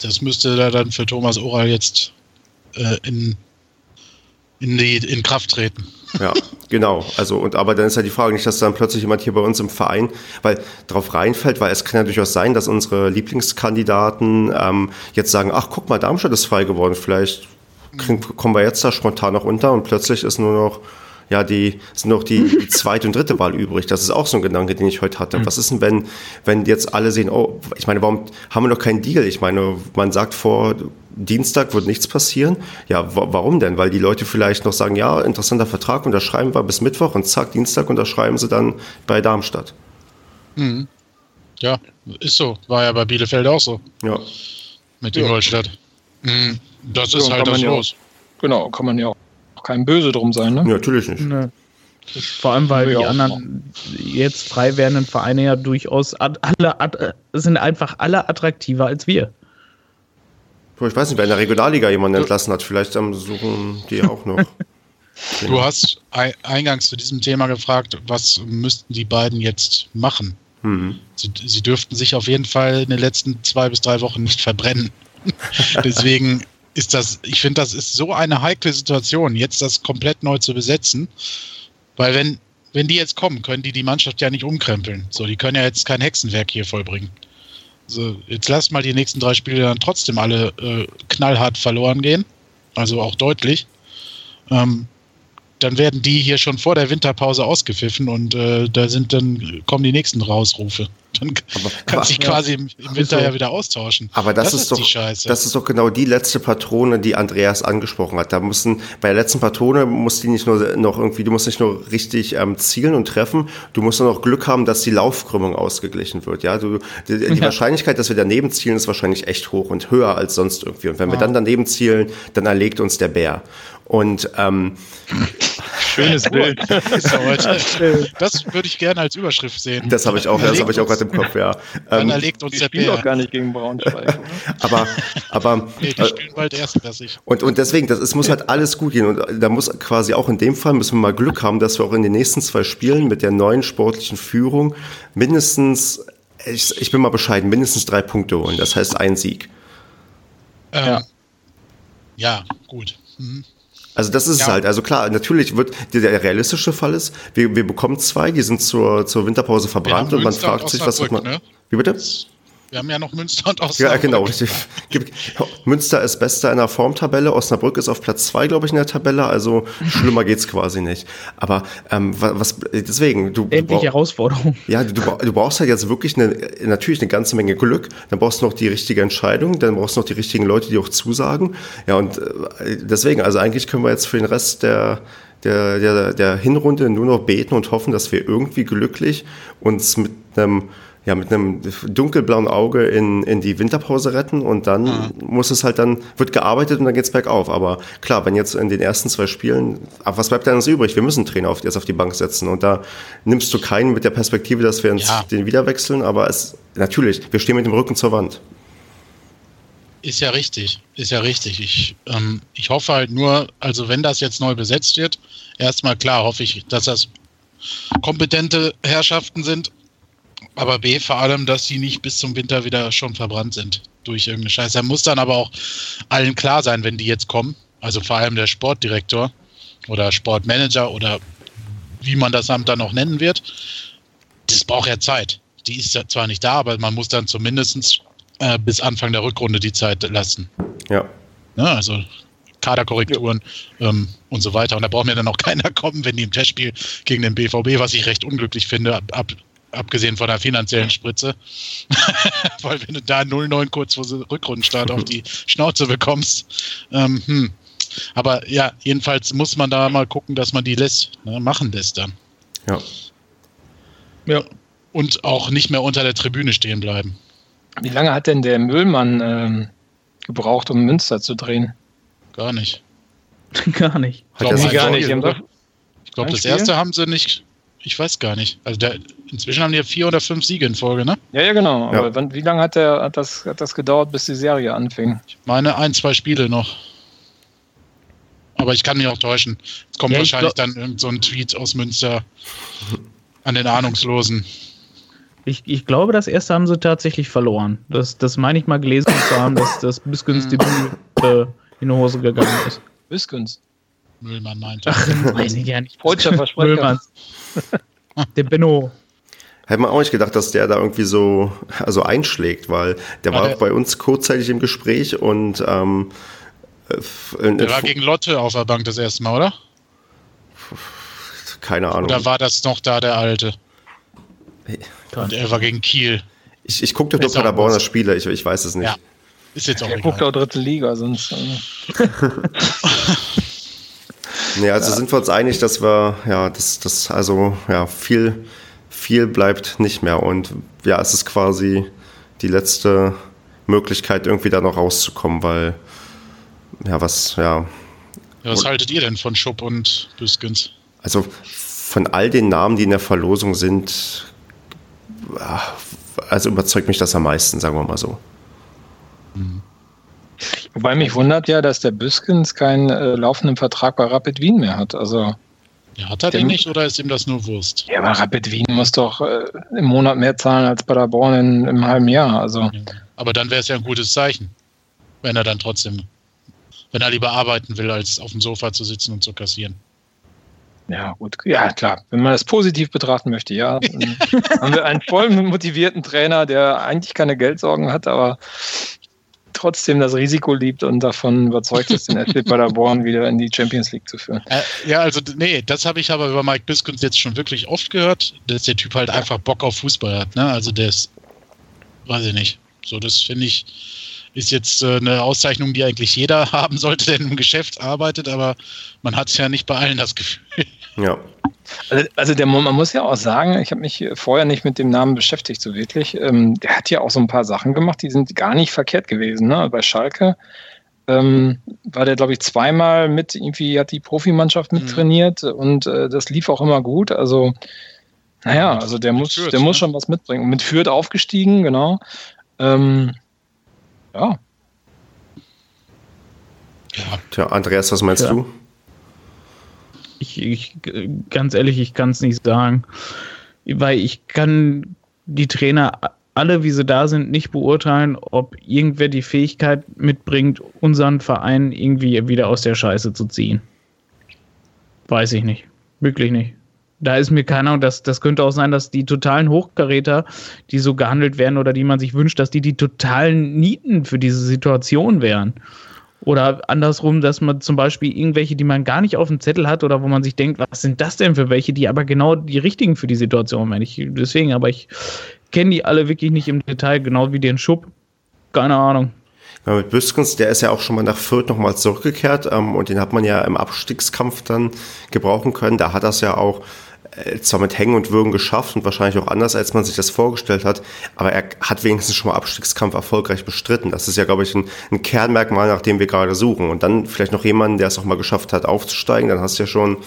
Das müsste da dann für Thomas Oral jetzt äh, in, in, die, in Kraft treten. Ja, genau. Also, und aber dann ist ja die Frage nicht, dass dann plötzlich jemand hier bei uns im Verein, weil drauf reinfällt, weil es kann ja durchaus sein, dass unsere Lieblingskandidaten ähm, jetzt sagen, ach guck mal, Darmstadt ist frei geworden, vielleicht kommen wir jetzt da spontan noch unter und plötzlich ist nur noch ja, die sind noch die, die zweite und dritte Wahl übrig. Das ist auch so ein Gedanke, den ich heute hatte. Was ist denn, wenn, wenn jetzt alle sehen, oh, ich meine, warum haben wir noch keinen Deal? Ich meine, man sagt vor Dienstag wird nichts passieren. Ja, warum denn? Weil die Leute vielleicht noch sagen, ja, interessanter Vertrag, unterschreiben wir bis Mittwoch und zack, Dienstag unterschreiben sie dann bei Darmstadt. Mhm. Ja, ist so. War ja bei Bielefeld auch so. Ja. Mit Ingolstadt. Ja. Mhm. Das ist ja, halt das Los. Ja, genau, kann man ja auch kein Böse drum sein, ne? Ja, natürlich nicht. Nee. Vor allem, weil ja, die anderen jetzt frei werdenden Vereine ja durchaus alle sind einfach alle attraktiver als wir. Ich weiß nicht, wer in der Regionalliga jemanden entlassen hat, vielleicht ähm, suchen die auch noch. Du hast eingangs zu diesem Thema gefragt, was müssten die beiden jetzt machen? Mhm. Sie, sie dürften sich auf jeden Fall in den letzten zwei bis drei Wochen nicht verbrennen. Deswegen ist das, ich finde, das ist so eine heikle Situation, jetzt das komplett neu zu besetzen. Weil wenn, wenn die jetzt kommen, können die die Mannschaft ja nicht umkrempeln. So, die können ja jetzt kein Hexenwerk hier vollbringen. So, jetzt lass mal die nächsten drei Spiele dann trotzdem alle äh, knallhart verloren gehen. Also auch deutlich. Ähm, dann werden die hier schon vor der Winterpause ausgepfiffen und äh, da sind dann kommen die nächsten Rausrufe. Dann aber, kann aber, sich quasi im, im Winter so. ja wieder austauschen. Aber das, das ist, ist, doch, die Scheiße. das ist doch genau die letzte Patrone, die Andreas angesprochen hat. Da mussten, bei der letzten Patrone musst die nicht nur noch irgendwie, du musst nicht nur richtig ähm, zielen und treffen, du musst nur noch Glück haben, dass die Laufkrümmung ausgeglichen wird. Ja, du, die, die ja. Wahrscheinlichkeit, dass wir daneben zielen, ist wahrscheinlich echt hoch und höher als sonst irgendwie. Und wenn wow. wir dann daneben zielen, dann erlegt uns der Bär. Und ähm, schönes Bild. das würde ich gerne als Überschrift sehen. Das habe ich auch, das habe ich auch gerade im Kopf, ja. Dann ähm, erlegt uns der Bär. doch gar nicht gegen Braunschweig. aber, aber nee, die spielen bald erstklassig. Und, und deswegen, das, es muss halt alles gut gehen. Und da muss quasi auch in dem Fall müssen wir mal Glück haben, dass wir auch in den nächsten zwei Spielen mit der neuen sportlichen Führung mindestens, ich, ich bin mal bescheiden, mindestens drei Punkte holen. Das heißt ein Sieg. Ähm, ja. ja, gut. Mhm. Also das ist Ja. es halt. Also klar, natürlich wird der, der realistische Fall ist, wir, wir bekommen zwei, die sind zur, zur Winterpause verbrannt und man fragt sich, was Osnabrück, man. ne? Wie bitte? Wir haben ja noch Münster und Ja, Osnabrück. genau, richtig. Gibt- Münster ist Bester in der Formtabelle, Osnabrück ist auf Platz zwei, glaube ich, in der Tabelle, also schlimmer geht's quasi nicht. Aber ähm, wa- was deswegen, du, du Endlich brauch- Herausforderung. ja, du, du brauchst halt jetzt wirklich eine, natürlich eine ganze Menge Glück. Dann brauchst du noch die richtige Entscheidung, dann brauchst du noch die richtigen Leute, die auch zusagen. Ja, und äh, deswegen, also eigentlich können wir jetzt für den Rest der, der, der, der Hinrunde nur noch beten und hoffen, dass wir irgendwie glücklich uns mit einem ja, mit einem dunkelblauen Auge in, in die Winterpause retten und dann muss es halt dann, wird gearbeitet und dann geht's bergauf. Aber klar, wenn jetzt in den ersten zwei Spielen, aber was bleibt denn uns übrig? Wir müssen Trainer auf, jetzt auf die Bank setzen und da nimmst du keinen mit der Perspektive, dass wir uns Ja. den wieder wechseln, aber es, natürlich, wir stehen mit dem Rücken zur Wand. Ist ja richtig, ist ja richtig. Ich, ähm, ich hoffe halt nur, also wenn das jetzt neu besetzt wird, erstmal klar hoffe ich, dass das kompetente Herrschaften sind, aber B vor allem, dass sie nicht bis zum Winter wieder schon verbrannt sind durch irgendeine Scheiße. Da muss dann aber auch allen klar sein, wenn die jetzt kommen, also vor allem der Sportdirektor oder Sportmanager oder wie man das Amt dann noch nennen wird, das braucht ja Zeit. Die ist ja zwar nicht da, aber man muss dann zumindest äh, bis Anfang der Rückrunde die Zeit lassen. Ja. Ne? Also Kaderkorrekturen ähm, und so weiter. Und da braucht mir dann auch keiner kommen, wenn die im Testspiel gegen den BVB, was ich recht unglücklich finde, ab, ab, abgesehen von der finanziellen Spritze, weil wenn du da 0-9 kurz vor Rückrundenstart auf die Schnauze bekommst, ähm, hm. aber ja, jedenfalls muss man da mal gucken, dass man die lässt, ne, machen lässt dann. Ja. Ja. Und auch nicht mehr unter der Tribüne stehen bleiben. Wie lange hat denn der Müllmann ähm, gebraucht, um Münster zu drehen? Gar nicht. Gar nicht. Ich gar nicht. Doch, glaube, das Spiel? erste haben sie nicht. Ich weiß gar nicht. Also der, inzwischen haben die ja vier oder fünf Siege in Folge, ne? ja, ja, genau. Ja. Aber wann, wie lange hat, der, hat, das, hat das gedauert, bis die Serie anfing? Meine ein, zwei Spiele noch. Aber ich kann mich auch täuschen. Es kommt Ja, ich wahrscheinlich glaub- dann irgend so ein Tweet aus Münster an den Ahnungslosen. Ich, ich glaube, das erste haben sie tatsächlich verloren. Das, das meine ich mal gelesen zu haben, dass das Bisküns Debüt äh, in die Hose gegangen ist. Bisküns. Müllmann meinte. Ach, weiß ich ja nicht. Freudscher Versprecher. Müllmanns. Der Benno. Hätte man auch nicht gedacht, dass der da irgendwie so also einschlägt, weil der Ja, war der- auch bei uns kurzzeitig im Gespräch und ähm, äh, in, Der war gegen Lotte auf der Bank das erste Mal, oder? keine Ahnung. Oder war das noch da der Alte? Und er war gegen Kiel. Ich, ich gucke doch nur Paderborner. Spiele, ich, ich weiß es nicht. Ja. Ist jetzt auch Der guckt egal. auch dritte Liga, sonst. Nee, also sind wir uns einig, dass wir, ja, das, das, also, ja, viel, viel bleibt nicht mehr. Und ja, es ist quasi die letzte Möglichkeit, irgendwie da noch rauszukommen, weil, ja, was, ja, Ja, was haltet ihr denn von Schupp und Büskens? also von all den Namen, die in der Verlosung sind, ah, also überzeugt mich das am meisten, sagen wir mal so. Wobei mich wundert ja, dass der Biskens keinen äh, laufenden Vertrag bei Rapid Wien mehr hat. Also, Ja, hat er den nicht oder ist ihm das nur Wurst? ja, aber Rapid Wien muss doch äh, im Monat mehr zahlen als Paderborn in, im halben Jahr. Also, Aber dann wäre es ja ein gutes Zeichen, wenn er dann trotzdem, wenn er lieber arbeiten will, als auf dem Sofa zu sitzen und zu kassieren. ja, gut. Ja, klar. Wenn man das positiv betrachten möchte, ja. Dann haben wir einen voll motivierten Trainer, der eigentlich keine Geldsorgen hat, aber trotzdem das Risiko liebt und davon überzeugt ist, den FC Paderborn wieder in die Champions League zu führen. Äh, ja, also nee, das habe ich aber über Mike Biskens jetzt schon wirklich oft gehört, dass der Typ halt einfach Bock auf Fußball hat. Ne? Also der ist, weiß ich nicht. So, das finde ich, ist jetzt äh, eine Auszeichnung, die eigentlich jeder haben sollte, der im Geschäft arbeitet, aber man hat es ja nicht bei allen das Gefühl. Ja, Also, also der, man muss ja auch sagen, ich habe mich vorher nicht mit dem Namen beschäftigt, so wirklich. Ähm, der hat ja auch so ein paar Sachen gemacht, die sind gar nicht verkehrt gewesen. Ne? Bei Schalke ähm, war der, glaube ich, zweimal mit, irgendwie hat die Profimannschaft mit Mhm. trainiert und äh, das lief auch immer gut. Also, naja, also der muss, Fürth, der muss ne? schon was mitbringen. Und mit Fürth aufgestiegen, genau. Ähm, ja, Ja, tja, Andreas, was meinst Ja. du? Ich, ich, ganz ehrlich, ich kann es nicht sagen. Weil ich kann die Trainer alle, wie sie da sind, nicht beurteilen, ob irgendwer die Fähigkeit mitbringt, unseren Verein irgendwie wieder aus der Scheiße zu ziehen. Weiß ich nicht. Wirklich nicht. Da ist mir keine Ahnung, das, das könnte auch sein, dass die totalen Hochkaräter, die so gehandelt werden oder die man sich wünscht, dass die die totalen Nieten für diese Situation wären. Oder andersrum, dass man zum Beispiel irgendwelche, die man gar nicht auf dem Zettel hat oder wo man sich denkt, was sind das denn für welche, die aber genau die richtigen für die Situation. Ich, deswegen, aber ich kenne die alle wirklich nicht im Detail, genau wie den Schub. Keine Ahnung. Ja, mit Büskens, der ist ja auch schon mal nach Fürth nochmal zurückgekehrt ähm, und den hat man ja im Abstiegskampf dann gebrauchen können. Da hat das ja auch zwar mit Hängen und Würgen geschafft und wahrscheinlich auch anders, als man sich das vorgestellt hat, aber er hat wenigstens schon mal Abstiegskampf erfolgreich bestritten. Das ist ja, glaube ich, ein, ein Kernmerkmal, nach dem wir gerade suchen. Und dann vielleicht noch jemanden, der es auch mal geschafft hat, aufzusteigen, dann hast du ja schon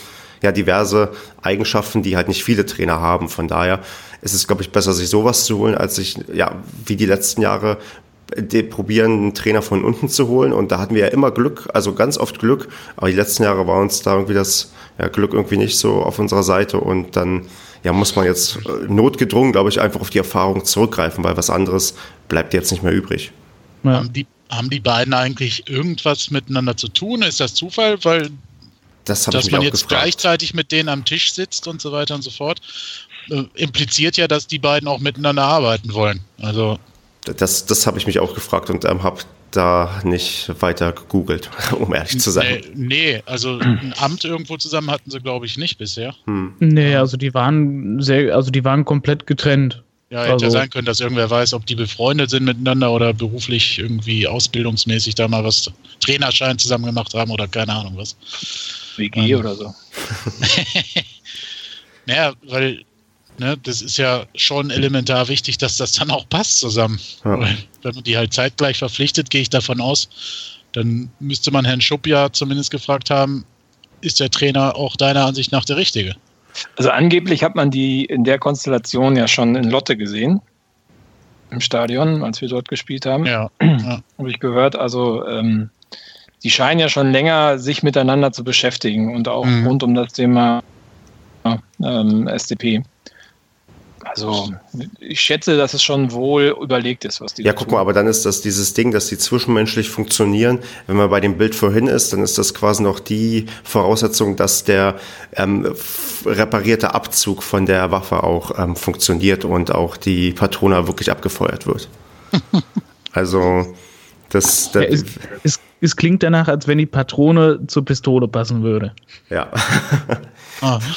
ja, diverse Eigenschaften, die halt nicht viele Trainer haben. Von daher ist es, glaube ich, besser, sich sowas zu holen, als sich, ja, wie die letzten Jahre probieren, einen Trainer von unten zu holen. Und da hatten wir ja immer Glück, also ganz oft Glück. Aber die letzten Jahre war uns da irgendwie das ja, Glück irgendwie nicht so auf unserer Seite. Und dann ja, muss man jetzt äh, notgedrungen, glaube ich, einfach auf die Erfahrung zurückgreifen, weil was anderes bleibt jetzt nicht mehr übrig. Ja. Haben, die, haben die beiden eigentlich irgendwas miteinander zu tun? Ist das Zufall? Weil das dass man jetzt gefragt. gleichzeitig mit denen am Tisch sitzt und so weiter und so fort, äh, impliziert ja, dass die beiden auch miteinander arbeiten wollen. Also das, das habe ich mich auch gefragt und ähm, habe da nicht weiter gegoogelt, um ehrlich zu sein. Nee, nee, also ein Amt irgendwo zusammen hatten sie, glaube ich, nicht bisher. Hm. Nee, also die waren sehr, also die waren komplett getrennt. Ja, hätte also, ja sein können, dass irgendwer weiß, ob die befreundet sind miteinander oder beruflich irgendwie ausbildungsmäßig da mal was Trainerschein zusammen gemacht haben oder keine Ahnung was. WG ähm. oder so. naja, weil Ne, das ist ja schon elementar wichtig, dass das dann auch passt zusammen. Ja. Wenn man die halt zeitgleich verpflichtet, gehe ich davon aus, dann müsste man Herrn Schupp ja zumindest gefragt haben, ist der Trainer auch deiner Ansicht nach der Richtige? Also angeblich hat man die in der Konstellation ja schon in Lotte gesehen. Im Stadion, als wir dort gespielt haben. Ja. ja. Habe ich gehört. Also ähm, die scheinen ja schon länger sich miteinander zu beschäftigen und auch mhm. rund um das Thema ähm, SDP. Also ich schätze, dass es schon wohl überlegt ist, was die. Ja, guck mal, aber dann ist das dieses Ding, dass die zwischenmenschlich funktionieren. Wenn man bei dem Bild vorhin ist, dann ist das quasi noch die Voraussetzung, dass der ähm, reparierte Abzug von der Waffe auch ähm, funktioniert und auch die Patrone wirklich abgefeuert wird. also das. das ja, es, es, es, klingt danach, als wenn die Patrone zur Pistole passen würde. Ja. ah.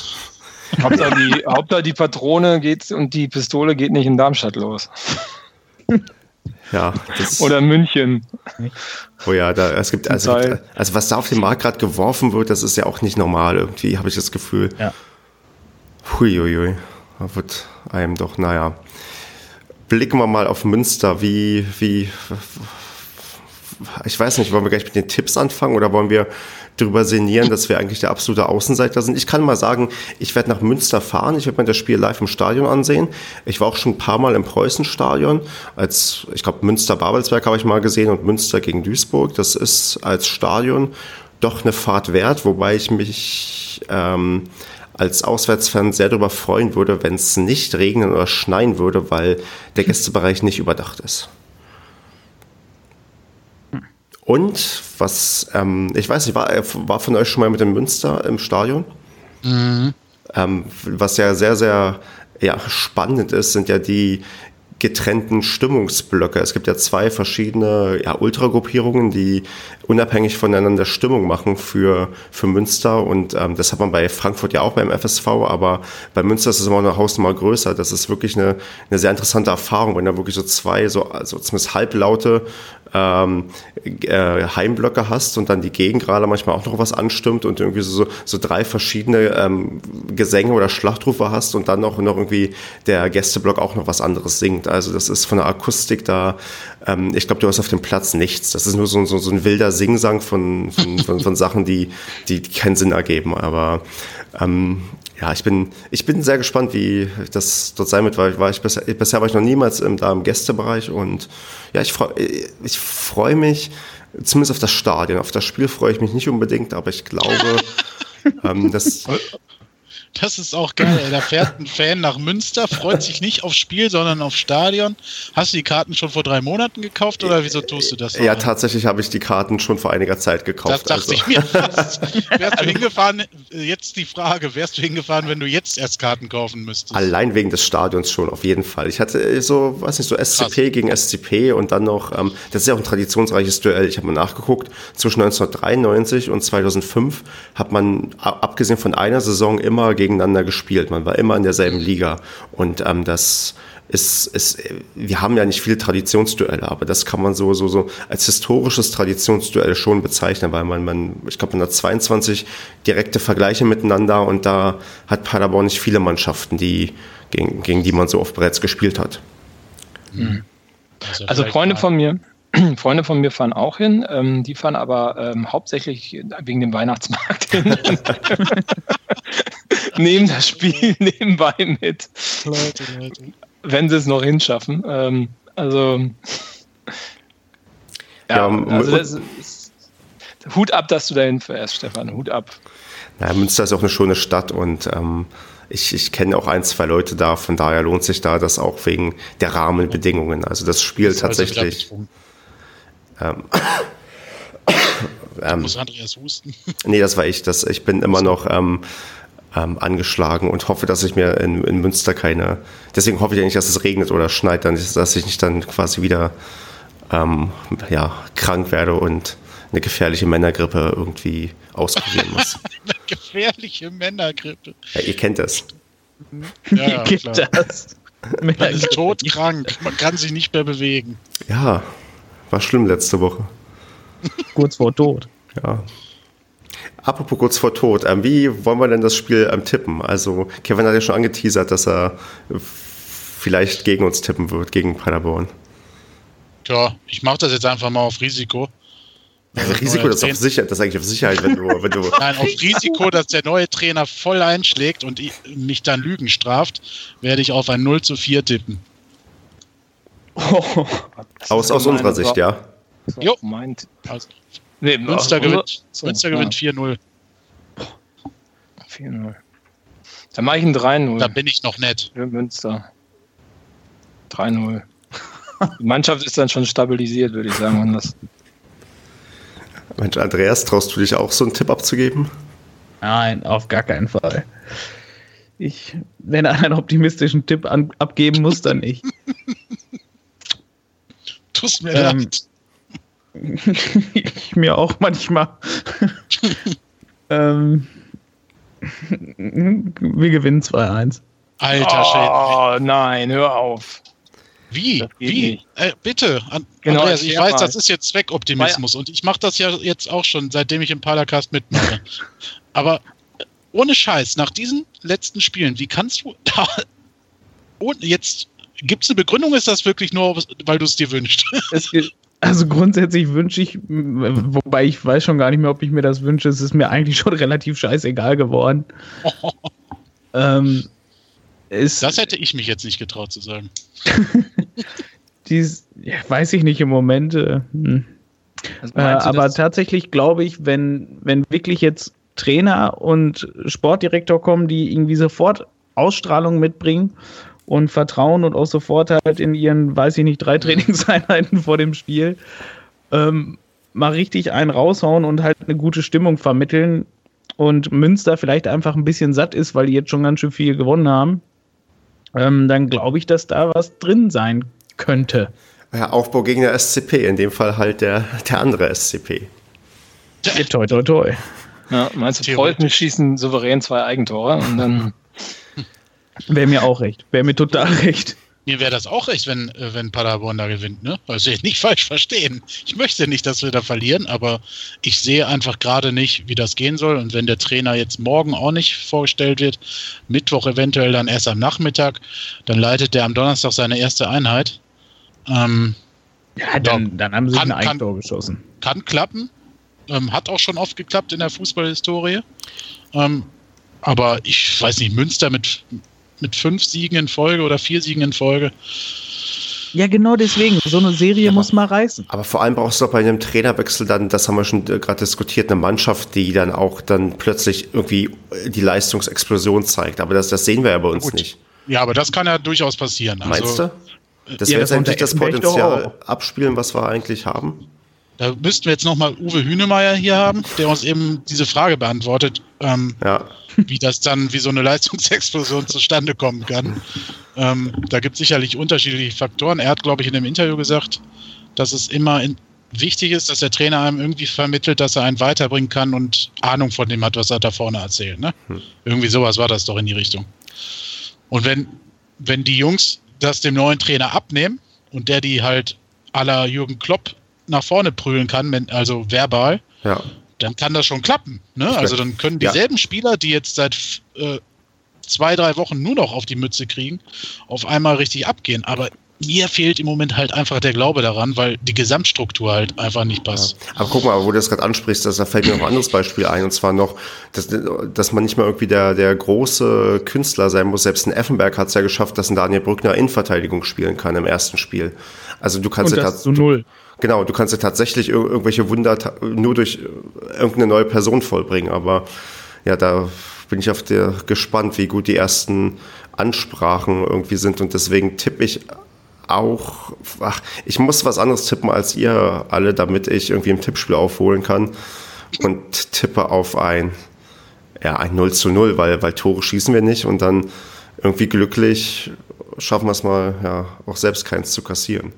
Hauptsache die, Hauptsache die Patrone geht und die Pistole geht nicht in Darmstadt los. Ja, Oder München. Oh ja, da, es gibt, also, also was da auf den Markt gerade geworfen wird, das ist ja auch nicht normal irgendwie, habe ich das Gefühl. Ja. Huiuiui. Da wird einem doch, naja. Blicken wir mal auf Münster. Wie, wie, ich weiß nicht, wollen wir gleich mit den Tipps anfangen oder wollen wir darüber sinnieren, dass wir eigentlich der absolute Außenseiter sind. Ich kann mal sagen, ich werde nach Münster fahren. Ich werde mir das Spiel live im Stadion ansehen. Ich war auch schon ein paar Mal im Preußenstadion. Als, ich glaube, Münster-Babelsberg habe ich mal gesehen und Münster gegen Duisburg. Das ist als Stadion doch eine Fahrt wert, wobei ich mich ähm, als Auswärtsfan sehr darüber freuen würde, wenn es nicht regnen oder schneien würde, weil der Gästebereich nicht überdacht ist. Und was, ähm, ich weiß nicht, war, war von euch schon mal mit dem Münster im Stadion? Mhm. Ähm, was ja sehr, sehr ja, spannend ist, sind ja die getrennten Stimmungsblöcke. Es gibt ja zwei verschiedene ja, Ultragruppierungen, die unabhängig voneinander Stimmung machen für, für Münster. Und ähm, das hat man bei Frankfurt ja auch beim FSV, aber bei Münster ist es immer eine Hausnummer größer. Das ist wirklich eine, eine sehr interessante Erfahrung, wenn da wirklich so zwei, so also zumindest halblaute ähm, äh, Heimblöcke hast und dann die Gegengrade manchmal auch noch was anstimmt und irgendwie so, so drei verschiedene ähm, Gesänge oder Schlachtrufe hast und dann auch noch irgendwie der Gästeblock auch noch was anderes singt. Also das ist von der Akustik da, ähm, ich glaube, du hast auf dem Platz nichts. Das ist nur so, so, so ein wilder Singsang von, von, von, von Sachen, die, die, die keinen Sinn ergeben. Aber ähm, ja, ich bin, ich bin sehr gespannt, wie das dort sein wird, weil war ich bisher, bisher war ich noch niemals im, da im Gästebereich und ja, ich freue ich freu mich zumindest auf das Stadion. Auf das Spiel freue ich mich nicht unbedingt, aber ich glaube, ähm, das. Das ist auch geil. Ey. Da fährt ein Fan nach Münster, freut sich nicht aufs Spiel, sondern aufs Stadion. Hast du die Karten schon vor drei Monaten gekauft oder wieso tust du das? Ja, tatsächlich habe ich die Karten schon vor einiger Zeit gekauft. Das dachte also. ich mir fast. Wärst du hingefahren, jetzt die Frage, wärst du hingefahren, wenn du jetzt erst Karten kaufen müsstest? Allein wegen des Stadions schon, auf jeden Fall. Ich hatte so, weiß nicht, so SCP Krass. gegen SCP und dann noch, ähm, das ist ja auch ein traditionsreiches Duell. Ich habe mal nachgeguckt, zwischen 1993 und 2005 hat man, abgesehen von einer Saison, immer gegeneinander gespielt. Man war immer in derselben Liga. Und ähm, das ist, ist, wir haben ja nicht viele Traditionsduelle, aber das kann man so, so, so als historisches Traditionsduell schon bezeichnen, weil man, man ich glaube, man hat 22 direkte Vergleiche miteinander und da hat Paderborn nicht viele Mannschaften, die, gegen, gegen die man so oft bereits gespielt hat. Mhm. Also, also Freunde von mir, Freunde von mir fahren auch hin, ähm, die fahren aber ähm, hauptsächlich wegen dem Weihnachtsmarkt hin. Nehmen das Spiel nebenbei mit. Leute, Leute. Wenn sie es noch hinschaffen. Ähm, also, ja, ja also das ist, Hut ab, dass du dahin fährst, Stefan. Hut ab. Ja, Münster ist auch eine schöne Stadt und ähm, ich, ich kenne auch ein, zwei Leute da, von daher lohnt sich da das auch wegen der Rahmenbedingungen. Also das Spiel das also tatsächlich. Also ähm, ähm, Muss Andreas husten? Nee, das war ich. Das, ich bin immer noch ähm, ähm, angeschlagen und hoffe, dass ich mir in, in Münster keine. Deswegen hoffe ich ja nicht, dass es regnet oder schneit, dann, dass ich nicht dann quasi wieder ähm, ja, krank werde und eine gefährliche Männergrippe irgendwie auskurieren muss. eine gefährliche Männergrippe. Ja, ihr kennt das. Ja, ja Gibt klar. das? Man ist todkrank, man kann sich nicht mehr bewegen. Ja, war schlimm letzte Woche. kurz vor Tod. Ja. Apropos kurz vor Tod, ähm, wie wollen wir denn das Spiel ähm, tippen? Also, Kevin hat ja schon angeteasert, dass er vielleicht gegen uns tippen wird, gegen Paderborn. Tja, ich mache das jetzt einfach mal auf Risiko. Also Risiko, das ist, auf Sicherheit, das ist eigentlich auf Sicherheit, wenn du, wenn du. Nein, auf Risiko, dass der neue Trainer voll einschlägt und mich dann Lügen straft, werde ich auf ein 0 zu 4 tippen. Oh, aus aus unserer Sicht, ja. Jo. Meint. Also, nee, Münster gewinnt, so, Münster gewinnt 4-0. 4-0. Dann mache ich ein 3-0. Da bin ich noch nett. Für Münster. 3-0. Die Mannschaft ist dann schon stabilisiert, würde ich sagen. Das Mensch, Andreas, traust du dich auch so einen Tipp abzugeben? Nein, auf gar keinen Fall. Ich, wenn er einen optimistischen Tipp an, abgeben muss, dann nicht. Tust mir ähm, leid. ich mir auch manchmal. ähm, wir gewinnen 2-1. Alter Schäden. Oh nein, hör auf. Wie? Wie? Äh, bitte. An genau, Andreas, ich weiß, mal. das ist jetzt Zweckoptimismus und ich mache das ja jetzt auch schon, seitdem ich im Padercast mitmache. Aber äh, ohne Scheiß, nach diesen letzten Spielen, wie kannst du da. Und jetzt Gibt es eine Begründung? Ist das wirklich nur, weil du es dir wünschst? also grundsätzlich wünsche ich, wobei ich weiß schon gar nicht mehr, ob ich mir das wünsche. Es ist mir eigentlich schon relativ scheißegal geworden. ähm, das hätte ich mich jetzt nicht getraut zu sagen. Dies, ja, weiß ich nicht im Moment. Äh, hm. äh, aber tatsächlich glaube ich, wenn, wenn wirklich jetzt Trainer und Sportdirektor kommen, die irgendwie sofort Ausstrahlung mitbringen und vertrauen und auch sofort halt in ihren, weiß ich nicht, drei mhm. Trainingseinheiten vor dem Spiel ähm, mal richtig einen raushauen und halt eine gute Stimmung vermitteln und Münster vielleicht einfach ein bisschen satt ist, weil die jetzt schon ganz schön viel gewonnen haben, ähm, dann glaube ich, dass da was drin sein könnte. Ja, Aufbau gegen der SCP, in dem Fall halt der, der andere SCP. Ja, toi, toi, toi. Ja, meinst du, Freuden schießen souverän zwei Eigentore und dann Wäre mir auch recht. Wäre mir total recht. Mir wäre das auch recht, wenn, äh, wenn Paderborn da gewinnt, ne? Also ich nicht falsch verstehen. Ich möchte nicht, dass wir da verlieren, aber ich sehe einfach gerade nicht, wie das gehen soll. Und wenn der Trainer jetzt morgen auch nicht vorgestellt wird, Mittwoch eventuell dann erst am Nachmittag, dann leitet der am Donnerstag seine erste Einheit. Ähm, ja, dann, dann haben sie kann, ein Eigentor geschossen. Kann klappen. Ähm, hat auch schon oft geklappt in der Fußballhistorie. Ähm, aber ich weiß nicht, Münster mit mit fünf Siegen in Folge oder vier Siegen in Folge. Ja, genau deswegen. So eine Serie Ja, muss mal reißen. Aber vor allem brauchst du doch bei einem Trainerwechsel dann, das haben wir schon äh, gerade diskutiert, eine Mannschaft, die dann auch dann plötzlich irgendwie äh, die Leistungsexplosion zeigt. Aber das, das sehen wir ja bei uns Gut. nicht. Ja, aber das kann ja durchaus passieren. Meinst also, du? Das Ja, wäre das jetzt endlich das Potenzial auch. abspielen, was wir eigentlich haben. Da müssten wir jetzt nochmal Uwe Hünemeyer hier haben, der uns eben diese Frage beantwortet, ähm, Ja. wie das dann, wie so eine Leistungsexplosion zustande kommen kann. Ähm, da gibt es sicherlich unterschiedliche Faktoren. Er hat, glaube ich, in dem Interview gesagt, dass es immer in, wichtig ist, dass der Trainer einem irgendwie vermittelt, dass er einen weiterbringen kann und Ahnung von dem hat, was er da vorne erzählt. Ne? Irgendwie sowas war das doch in die Richtung. Und wenn, wenn die Jungs das dem neuen Trainer abnehmen und der die halt aller Jürgen Klopp nach vorne prügeln kann, wenn- also verbal, Ja. dann kann das schon klappen. Ne? Also dann können Ja. dieselben Spieler, die jetzt seit äh, zwei, drei Wochen nur noch auf die Mütze kriegen, auf einmal richtig abgehen. Aber mir fehlt im Moment halt einfach der Glaube daran, weil die Gesamtstruktur halt einfach nicht passt. Aber guck mal, wo du das gerade ansprichst, das, da fällt mir noch ein anderes Beispiel ein, und zwar noch, dass, dass man nicht mal irgendwie der, der große Künstler sein muss. Selbst ein Effenberg hat es ja geschafft, dass ein Daniel Brückner Innenverteidigung spielen kann im ersten Spiel. Also du kannst Und ja das zu null. Genau, du kannst ja tatsächlich ir irgendwelche Wunder nur durch äh, irgendeine neue Person vollbringen, aber ja, da bin ich auf der gespannt, wie gut die ersten Ansprachen irgendwie sind und deswegen tippe ich auch, ach, ich muss was anderes tippen als ihr alle, damit ich irgendwie im Tippspiel aufholen kann und tippe auf ein, ja, ein 0 zu 0, weil, weil Tore schießen wir nicht und dann irgendwie glücklich schaffen wir es mal, ja, auch selbst keins zu kassieren.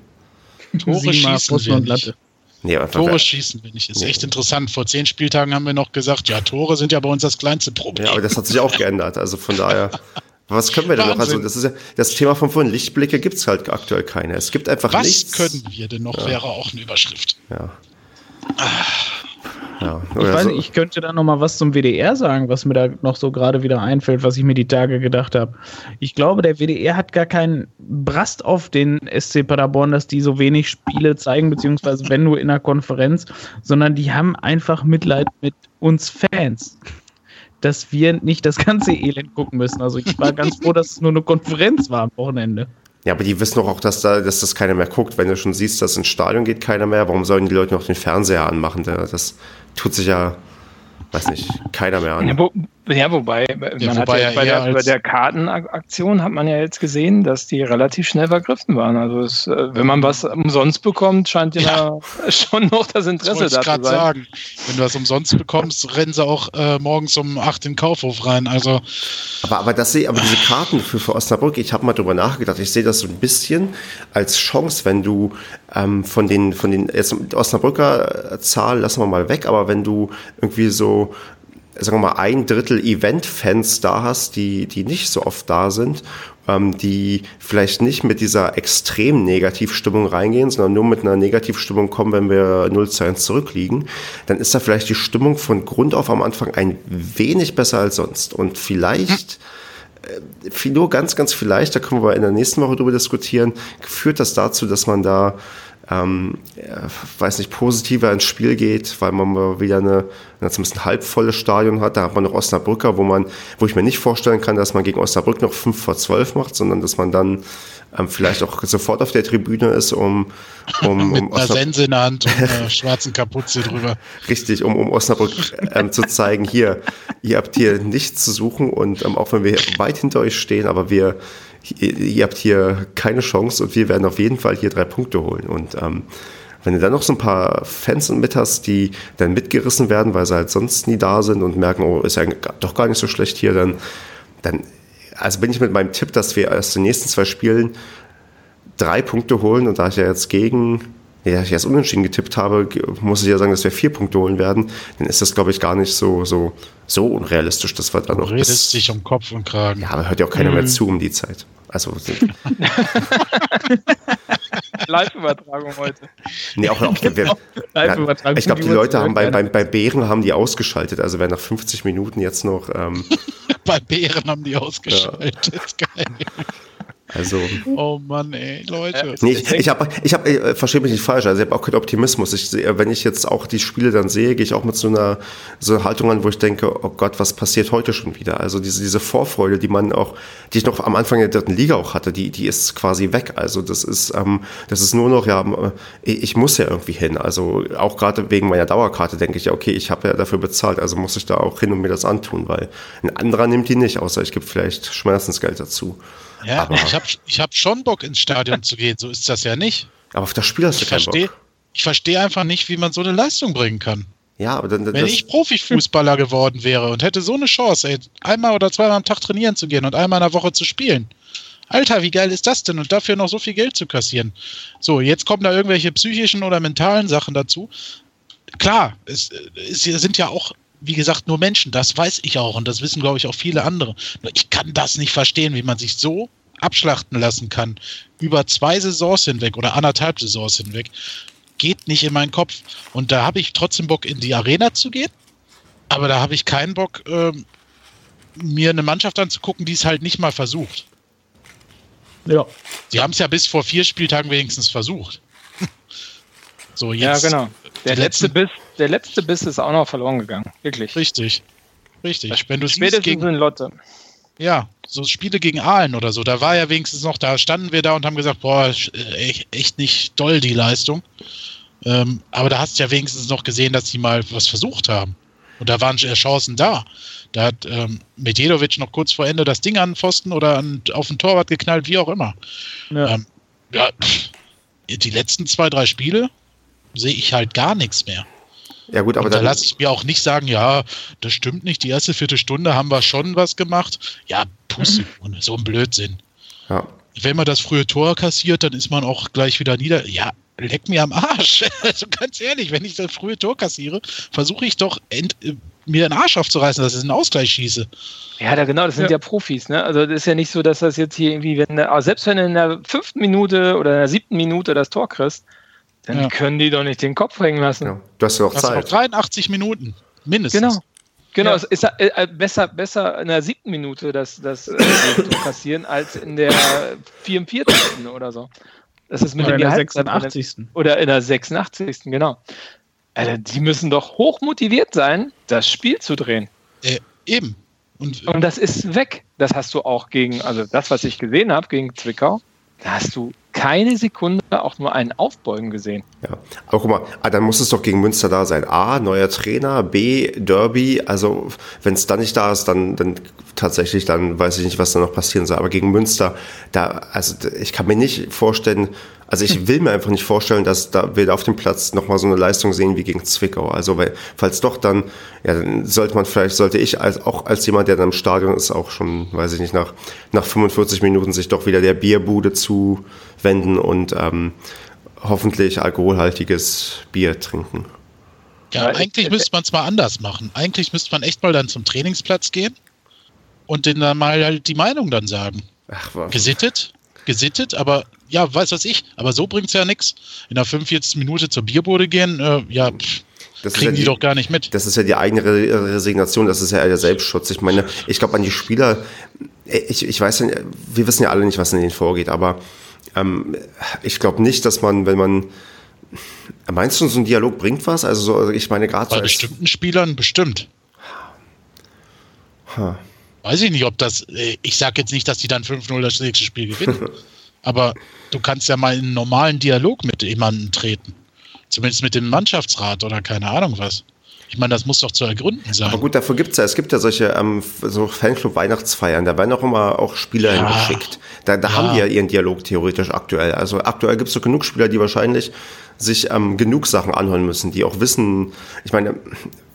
Tore schießen Pfosten wir und nicht. Latte. Nee, Tore schießen wir nicht. Ist echt interessant. Vor zehn Spieltagen haben wir noch gesagt, ja, Tore sind ja bei uns das kleinste Problem. Ja, aber das hat sich auch geändert. Also von daher, was können wir denn noch? Also Wahnsinn. das ist ja das Thema von vorhin. Lichtblicke gibt es halt aktuell keine. Es gibt einfach Was nichts. können wir denn noch, wäre auch eine Überschrift. Ja. Ja, Ich weiß so. nicht, ich könnte da noch mal was zum WDR sagen, was mir da noch so gerade wieder einfällt, was ich mir die Tage gedacht habe. Ich glaube, der WDR hat gar keinen Brast auf den SC Paderborn, dass die so wenig Spiele zeigen, beziehungsweise wenn nur in der Konferenz, sondern die haben einfach Mitleid mit uns Fans. Dass wir nicht das ganze Elend gucken müssen. Also ich war ganz froh, dass es nur eine Konferenz war am Wochenende. Ja, aber die wissen doch auch, dass, da, dass das keiner mehr guckt. Wenn du schon siehst, dass ins Stadion geht keiner mehr, warum sollen die Leute noch den Fernseher anmachen? Da- Das tut sich ja, weiß nicht, keiner mehr an. Ja, wo, ja wobei, man hat wobei ja ja bei, der, bei der Kartenaktion hat man ja jetzt gesehen, dass die relativ schnell vergriffen waren. Also es, äh, wenn man was umsonst bekommt, scheint ja, schon noch das Das Interesse wollte da ich zu gerade sein. sagen. Wenn du das umsonst bekommst, rennen sie auch äh, morgens um 8 in den Kaufhof rein. Also Aber, aber, das sehe, aber diese Karten für, für Osnabrück, ich habe mal drüber nachgedacht, ich sehe das so ein bisschen als Chance, wenn du ähm, von den, von den, jetzt Osnabrücker äh, Zahl lassen wir mal weg, aber wenn du irgendwie so, sagen wir mal, ein Drittel Event-Fans da hast, die, die nicht so oft da sind, ähm, die vielleicht nicht mit dieser extrem Negativstimmung reingehen, sondern nur mit einer Negativstimmung kommen, wenn wir 0 zu 1 zurückliegen, dann ist da vielleicht die Stimmung von Grund auf am Anfang ein wenig besser als sonst. Und vielleicht viel- nur ganz, ganz vielleicht, da können wir in der nächsten Woche drüber diskutieren, führt das dazu, dass man da, ähm, ja, weiß nicht, positiver ins Spiel geht, weil man mal wieder eine, eine zumindest ein halbvolles Stadion hat. Da hat man noch Osnabrücker, wo man, wo ich mir nicht vorstellen kann, dass man gegen Osnabrück noch 5 vor 12 macht, sondern dass man dann ähm, vielleicht auch sofort auf der Tribüne ist, um, um, mit um einer Osnabrück Sense in der Hand und einer schwarzen Kapuze drüber. Richtig, um, um Osnabrück ähm, zu zeigen, hier, ihr habt hier nichts zu suchen und ähm, auch wenn wir weit hinter euch stehen, aber wir, ihr, habt hier keine Chance und wir werden auf jeden Fall hier drei Punkte holen. Und ähm, wenn du dann noch so ein paar Fans mit hast, die dann mitgerissen werden, weil sie halt sonst nie da sind und merken, oh, ist ja doch gar nicht so schlecht hier, dann, dann also bin ich mit meinem Tipp, dass wir aus den nächsten zwei Spielen drei Punkte holen und da ich ja jetzt gegen, ja, ich erst unentschieden getippt habe, muss ich ja sagen, dass wir vier Punkte holen werden, dann ist das, glaube ich, gar nicht so, so, so unrealistisch, dass wir da noch redest dich um Kopf und Kragen. ja, aber hört ja auch keiner mehr zu um die Zeit. Also, Live-Übertragung heute. nee, auch, auch wir, Live-Übertragung, ich glaube, die Leute haben bei, bei, bei Bären haben die ausgeschaltet. Also, wer nach 50 Minuten jetzt noch, ähm, Bei Bären haben die ausgeschaltet. Geil. Also. Oh Mann, ey, Leute. Nee, ich, ich habe, ich hab, äh, verstehe mich nicht falsch, also ich habe auch keinen Optimismus. Ich, sehe, wenn ich jetzt auch die Spiele dann sehe, gehe ich auch mit so einer, so einer Haltung an, wo ich denke, oh Gott, was passiert heute schon wieder? Also diese, diese Vorfreude, die man auch, die ich noch am Anfang der dritten Liga auch hatte, die, die ist quasi weg. Also das ist, ähm, das ist nur noch, ja, äh, ich muss ja irgendwie hin. Also auch gerade wegen meiner Dauerkarte denke ich, ja, okay, ich habe ja dafür bezahlt, also muss ich da auch hin und mir das antun, weil ein anderer nimmt die nicht, außer ich gebe vielleicht Schmerzensgeld dazu. Ja, aber ich habe ich hab schon Bock ins Stadion zu gehen, so ist das ja nicht. Aber auf das Spiel hast du ich verstehe, Ich verstehe einfach nicht, wie man so eine Leistung bringen kann. Ja, aber dann, Wenn ich Profifußballer geworden wäre und hätte so eine Chance, ey, einmal oder zweimal am Tag trainieren zu gehen und einmal in der Woche zu spielen. Alter, wie geil ist das denn? Und dafür noch so viel Geld zu kassieren. So, jetzt kommen da irgendwelche psychischen oder mentalen Sachen dazu. Klar, es, es sind ja auch wie gesagt, nur Menschen. Das weiß ich auch und das wissen, glaube ich, auch viele andere. Nur ich kann das nicht verstehen, wie man sich so abschlachten lassen kann. Über zwei Saisons hinweg oder anderthalb Saisons hinweg. Geht nicht in meinen Kopf. Und da habe ich trotzdem Bock, in die Arena zu gehen. Aber da habe ich keinen Bock, ähm, mir eine Mannschaft anzugucken, die es halt nicht mal versucht. Ja. Sie haben es ja bis vor vier Spieltagen wenigstens versucht. so, jetzt. Ja, genau. Der letzte, Biss, der letzte Biss ist auch noch verloren gegangen. Wirklich. Richtig. Richtig. Wenn du siehst gegen in Lotte. Ja, so Spiele gegen Aalen oder so, da war ja wenigstens noch, da standen wir da und haben gesagt, boah, echt nicht doll die Leistung. Ähm, aber da hast du ja wenigstens noch gesehen, dass sie mal was versucht haben. Und da waren Chancen da. Da hat ähm, Medjedovic noch kurz vor Ende das Ding an den Pfosten oder an, auf den Torwart geknallt, wie auch immer. Ja. Ähm, ja, die letzten zwei, drei Spiele sehe ich halt gar nichts mehr. Ja, gut, aber und da lasse ich mir auch nicht sagen, ja, das stimmt nicht, die erste Viertelstunde haben wir schon was gemacht. Ja, Pusse, mhm. so ein Blödsinn. Ja. Wenn man das frühe Tor kassiert, dann ist man auch gleich wieder nieder. Ja, leck mir am Arsch. Also ganz ehrlich, wenn ich das frühe Tor kassiere, versuche ich doch mir den Arsch aufzureißen, dass ich einen Ausgleich schieße. Ja, da, genau, das sind ja. ja Profis. Ne? Also das ist ja nicht so, dass das jetzt hier irgendwie, wenn, selbst wenn du in der fünften Minute oder in der siebten Minute das Tor kriegst, dann ja. können die doch nicht den Kopf hängen lassen. Ja, du hast ja auch Zeit. Noch 83 Minuten, mindestens. Genau. Genau, ja. es ist äh, äh, besser, besser in der siebten Minute das, das äh, passieren als in der 44. oder so. Das ist mit oder in der 86. Oder in der 86. genau. Also, die müssen doch hoch motiviert sein, das Spiel zu drehen. Äh, eben. Und, Und das ist weg. Das hast du auch gegen, also das, was ich gesehen habe, gegen Zwickau, da hast du keine Sekunde auch nur einen Aufbeugen gesehen. Ja, aber guck mal, ah, dann muss es doch gegen Münster da sein. A, neuer Trainer, B, Derby. Also, wenn es dann nicht da ist, dann, dann tatsächlich, dann weiß ich nicht, was da noch passieren soll. Aber gegen Münster, da, also ich kann mir nicht vorstellen, also ich will mir einfach nicht vorstellen, dass da wir auf dem Platz nochmal so eine Leistung sehen wie gegen Zwickau. Also weil, falls doch, dann, ja, dann sollte man vielleicht, sollte ich als, auch als jemand, der dann im Stadion ist, auch schon, weiß ich nicht, nach, nach 45 Minuten sich doch wieder der Bierbude zuwenden und ähm, hoffentlich alkoholhaltiges Bier trinken. Ja, eigentlich müsste man es mal anders machen. Eigentlich müsste man echt mal dann zum Trainingsplatz gehen und denen dann mal halt die Meinung dann sagen. Ach, was? Gesittet, gesittet, aber ja, weiß was ich, aber so bringt es ja nichts. In der 45. Minute zur Bierbude gehen, äh, ja, pff, das kriegen ja die, die, doch gar nicht mit. Das ist ja die eigene Resignation, das ist ja der Selbstschutz. Ich meine, ich glaube an die Spieler, ich, ich weiß ja, wir wissen ja alle nicht, was in ihnen vorgeht, aber ähm, ich glaube nicht, dass man, wenn man Meinst du, so ein Dialog bringt was? Also, so, ich meine, gerade Bei so bestimmten Spielern bestimmt. Huh. Weiß ich nicht, ob das. Äh, ich sage jetzt nicht, dass die dann 5-0 das nächste Spiel gewinnen. aber du kannst ja mal in einen normalen Dialog mit jemandem treten. Zumindest mit dem Mannschaftsrat oder keine Ahnung was. Ich meine, das muss doch zu ergründen sein. Aber gut, dafür gibt es ja, es gibt ja solche ähm, so Fanclub-Weihnachtsfeiern, da werden auch immer auch Spieler ja. hingeschickt. Da, da ja. haben die ja ihren Dialog theoretisch aktuell. Also aktuell gibt es so genug Spieler, die wahrscheinlich sich ähm, genug Sachen anhören müssen, die auch wissen, ich meine,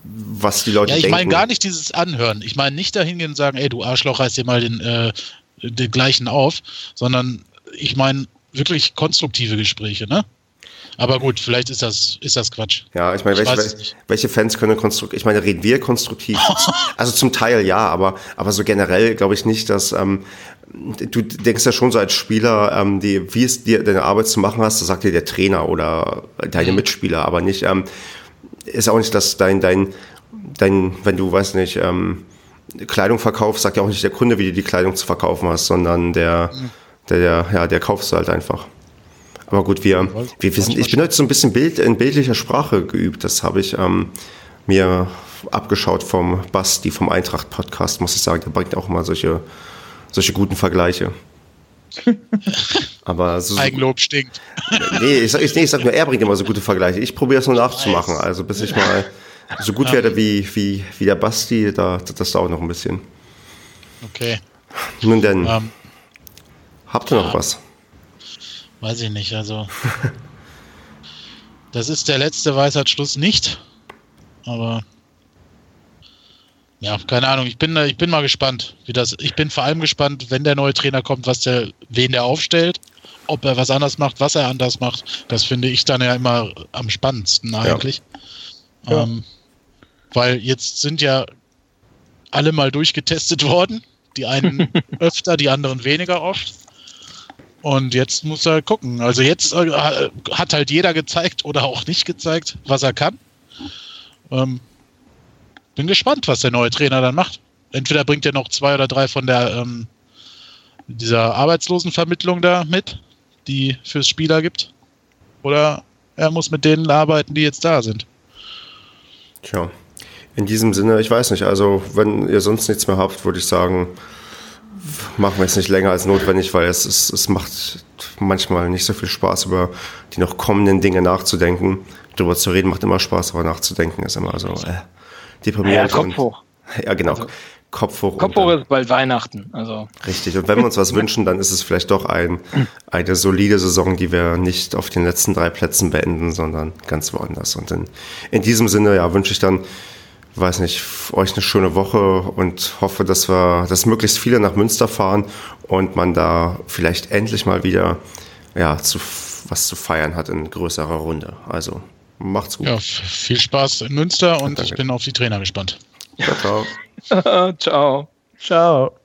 was die Leute denken. Ja, ich meine gar nicht dieses Anhören. Ich meine nicht dahin gehen und sagen, ey, du Arschloch, reiß dir mal den, äh, den gleichen auf, sondern ich meine wirklich konstruktive Gespräche, ne? Aber gut, vielleicht ist das, ist das Quatsch. Ja, ich meine, welche, welche Fans können konstruktiv, ich meine, reden wir konstruktiv? also zum Teil ja, aber, aber so generell glaube ich nicht, dass, ähm, du denkst ja schon so als Spieler, ähm, die, wie es dir deine Arbeit zu machen hast, das sagt dir der Trainer oder deine mhm. Mitspieler, aber nicht, ähm, ist auch nicht, dass dein, dein, dein, wenn du, weißt nicht, ähm, Kleidung verkaufst, sagt ja auch nicht der Kunde, wie du die Kleidung zu verkaufen hast, sondern der, mhm der, ja, der kaufst du halt einfach. Aber gut, wir, wir, wir sind, ich bin heute so ein bisschen Bild, in bildlicher Sprache geübt. Das habe ich ähm, mir abgeschaut vom Basti, vom Eintracht-Podcast, muss ich sagen. Der bringt auch mal solche, solche guten Vergleiche. Aber so, Eigenlob stinkt. Nee ich, sag, ich, nee, ich sag nur, er bringt immer so gute Vergleiche. Ich probiere es nur nachzumachen. Also bis ich mal so gut werde wie, wie, wie der Basti, da, das dauert noch ein bisschen. Okay. Nun denn, ähm, habt ihr noch was? Weiß ich nicht, also. das ist der letzte Weisheitsschluss nicht. Aber. Ja, keine Ahnung. Ich bin, ich bin mal gespannt, wie das. Ich bin vor allem gespannt, wenn der neue Trainer kommt, was der, wen der aufstellt, ob er was anders macht, was er anders macht. Das finde ich dann ja immer am spannendsten eigentlich. Ja. Ähm, weil jetzt sind ja alle mal durchgetestet worden. Die einen öfter, die anderen weniger oft. Und jetzt muss er gucken. Also jetzt äh, hat halt jeder gezeigt oder auch nicht gezeigt, was er kann. Ähm, bin gespannt, was der neue Trainer dann macht. Entweder bringt er noch zwei oder drei von der ähm, dieser Arbeitslosenvermittlung da mit, die fürs Spieler gibt. Oder er muss mit denen arbeiten, die jetzt da sind. Tja, in diesem Sinne, ich weiß nicht, also wenn ihr sonst nichts mehr habt, würde ich sagen, machen wir es nicht länger als notwendig, weil es, es, es macht manchmal nicht so viel Spaß, über die noch kommenden Dinge nachzudenken. Darüber zu reden macht immer Spaß, aber nachzudenken ist immer so äh, deprimierend. Ja, Kopf hoch. Ja, genau. Also, Kopf hoch. Kopf hoch ist bald Weihnachten. Also. Richtig. Und wenn wir uns was wünschen, dann ist es vielleicht doch ein, eine solide Saison, die wir nicht auf den letzten drei Plätzen beenden, sondern ganz woanders. Und in, in diesem Sinne, ja, wünsche ich dann weiß nicht, euch eine schöne Woche und hoffe, dass wir, dass möglichst viele nach Münster fahren und man da vielleicht endlich mal wieder ja, zu, was zu feiern hat in größerer Runde. Also macht's gut. Ja, viel Spaß in Münster und ich bin auf die Trainer gespannt. Ciao, ciao. ciao. Ciao.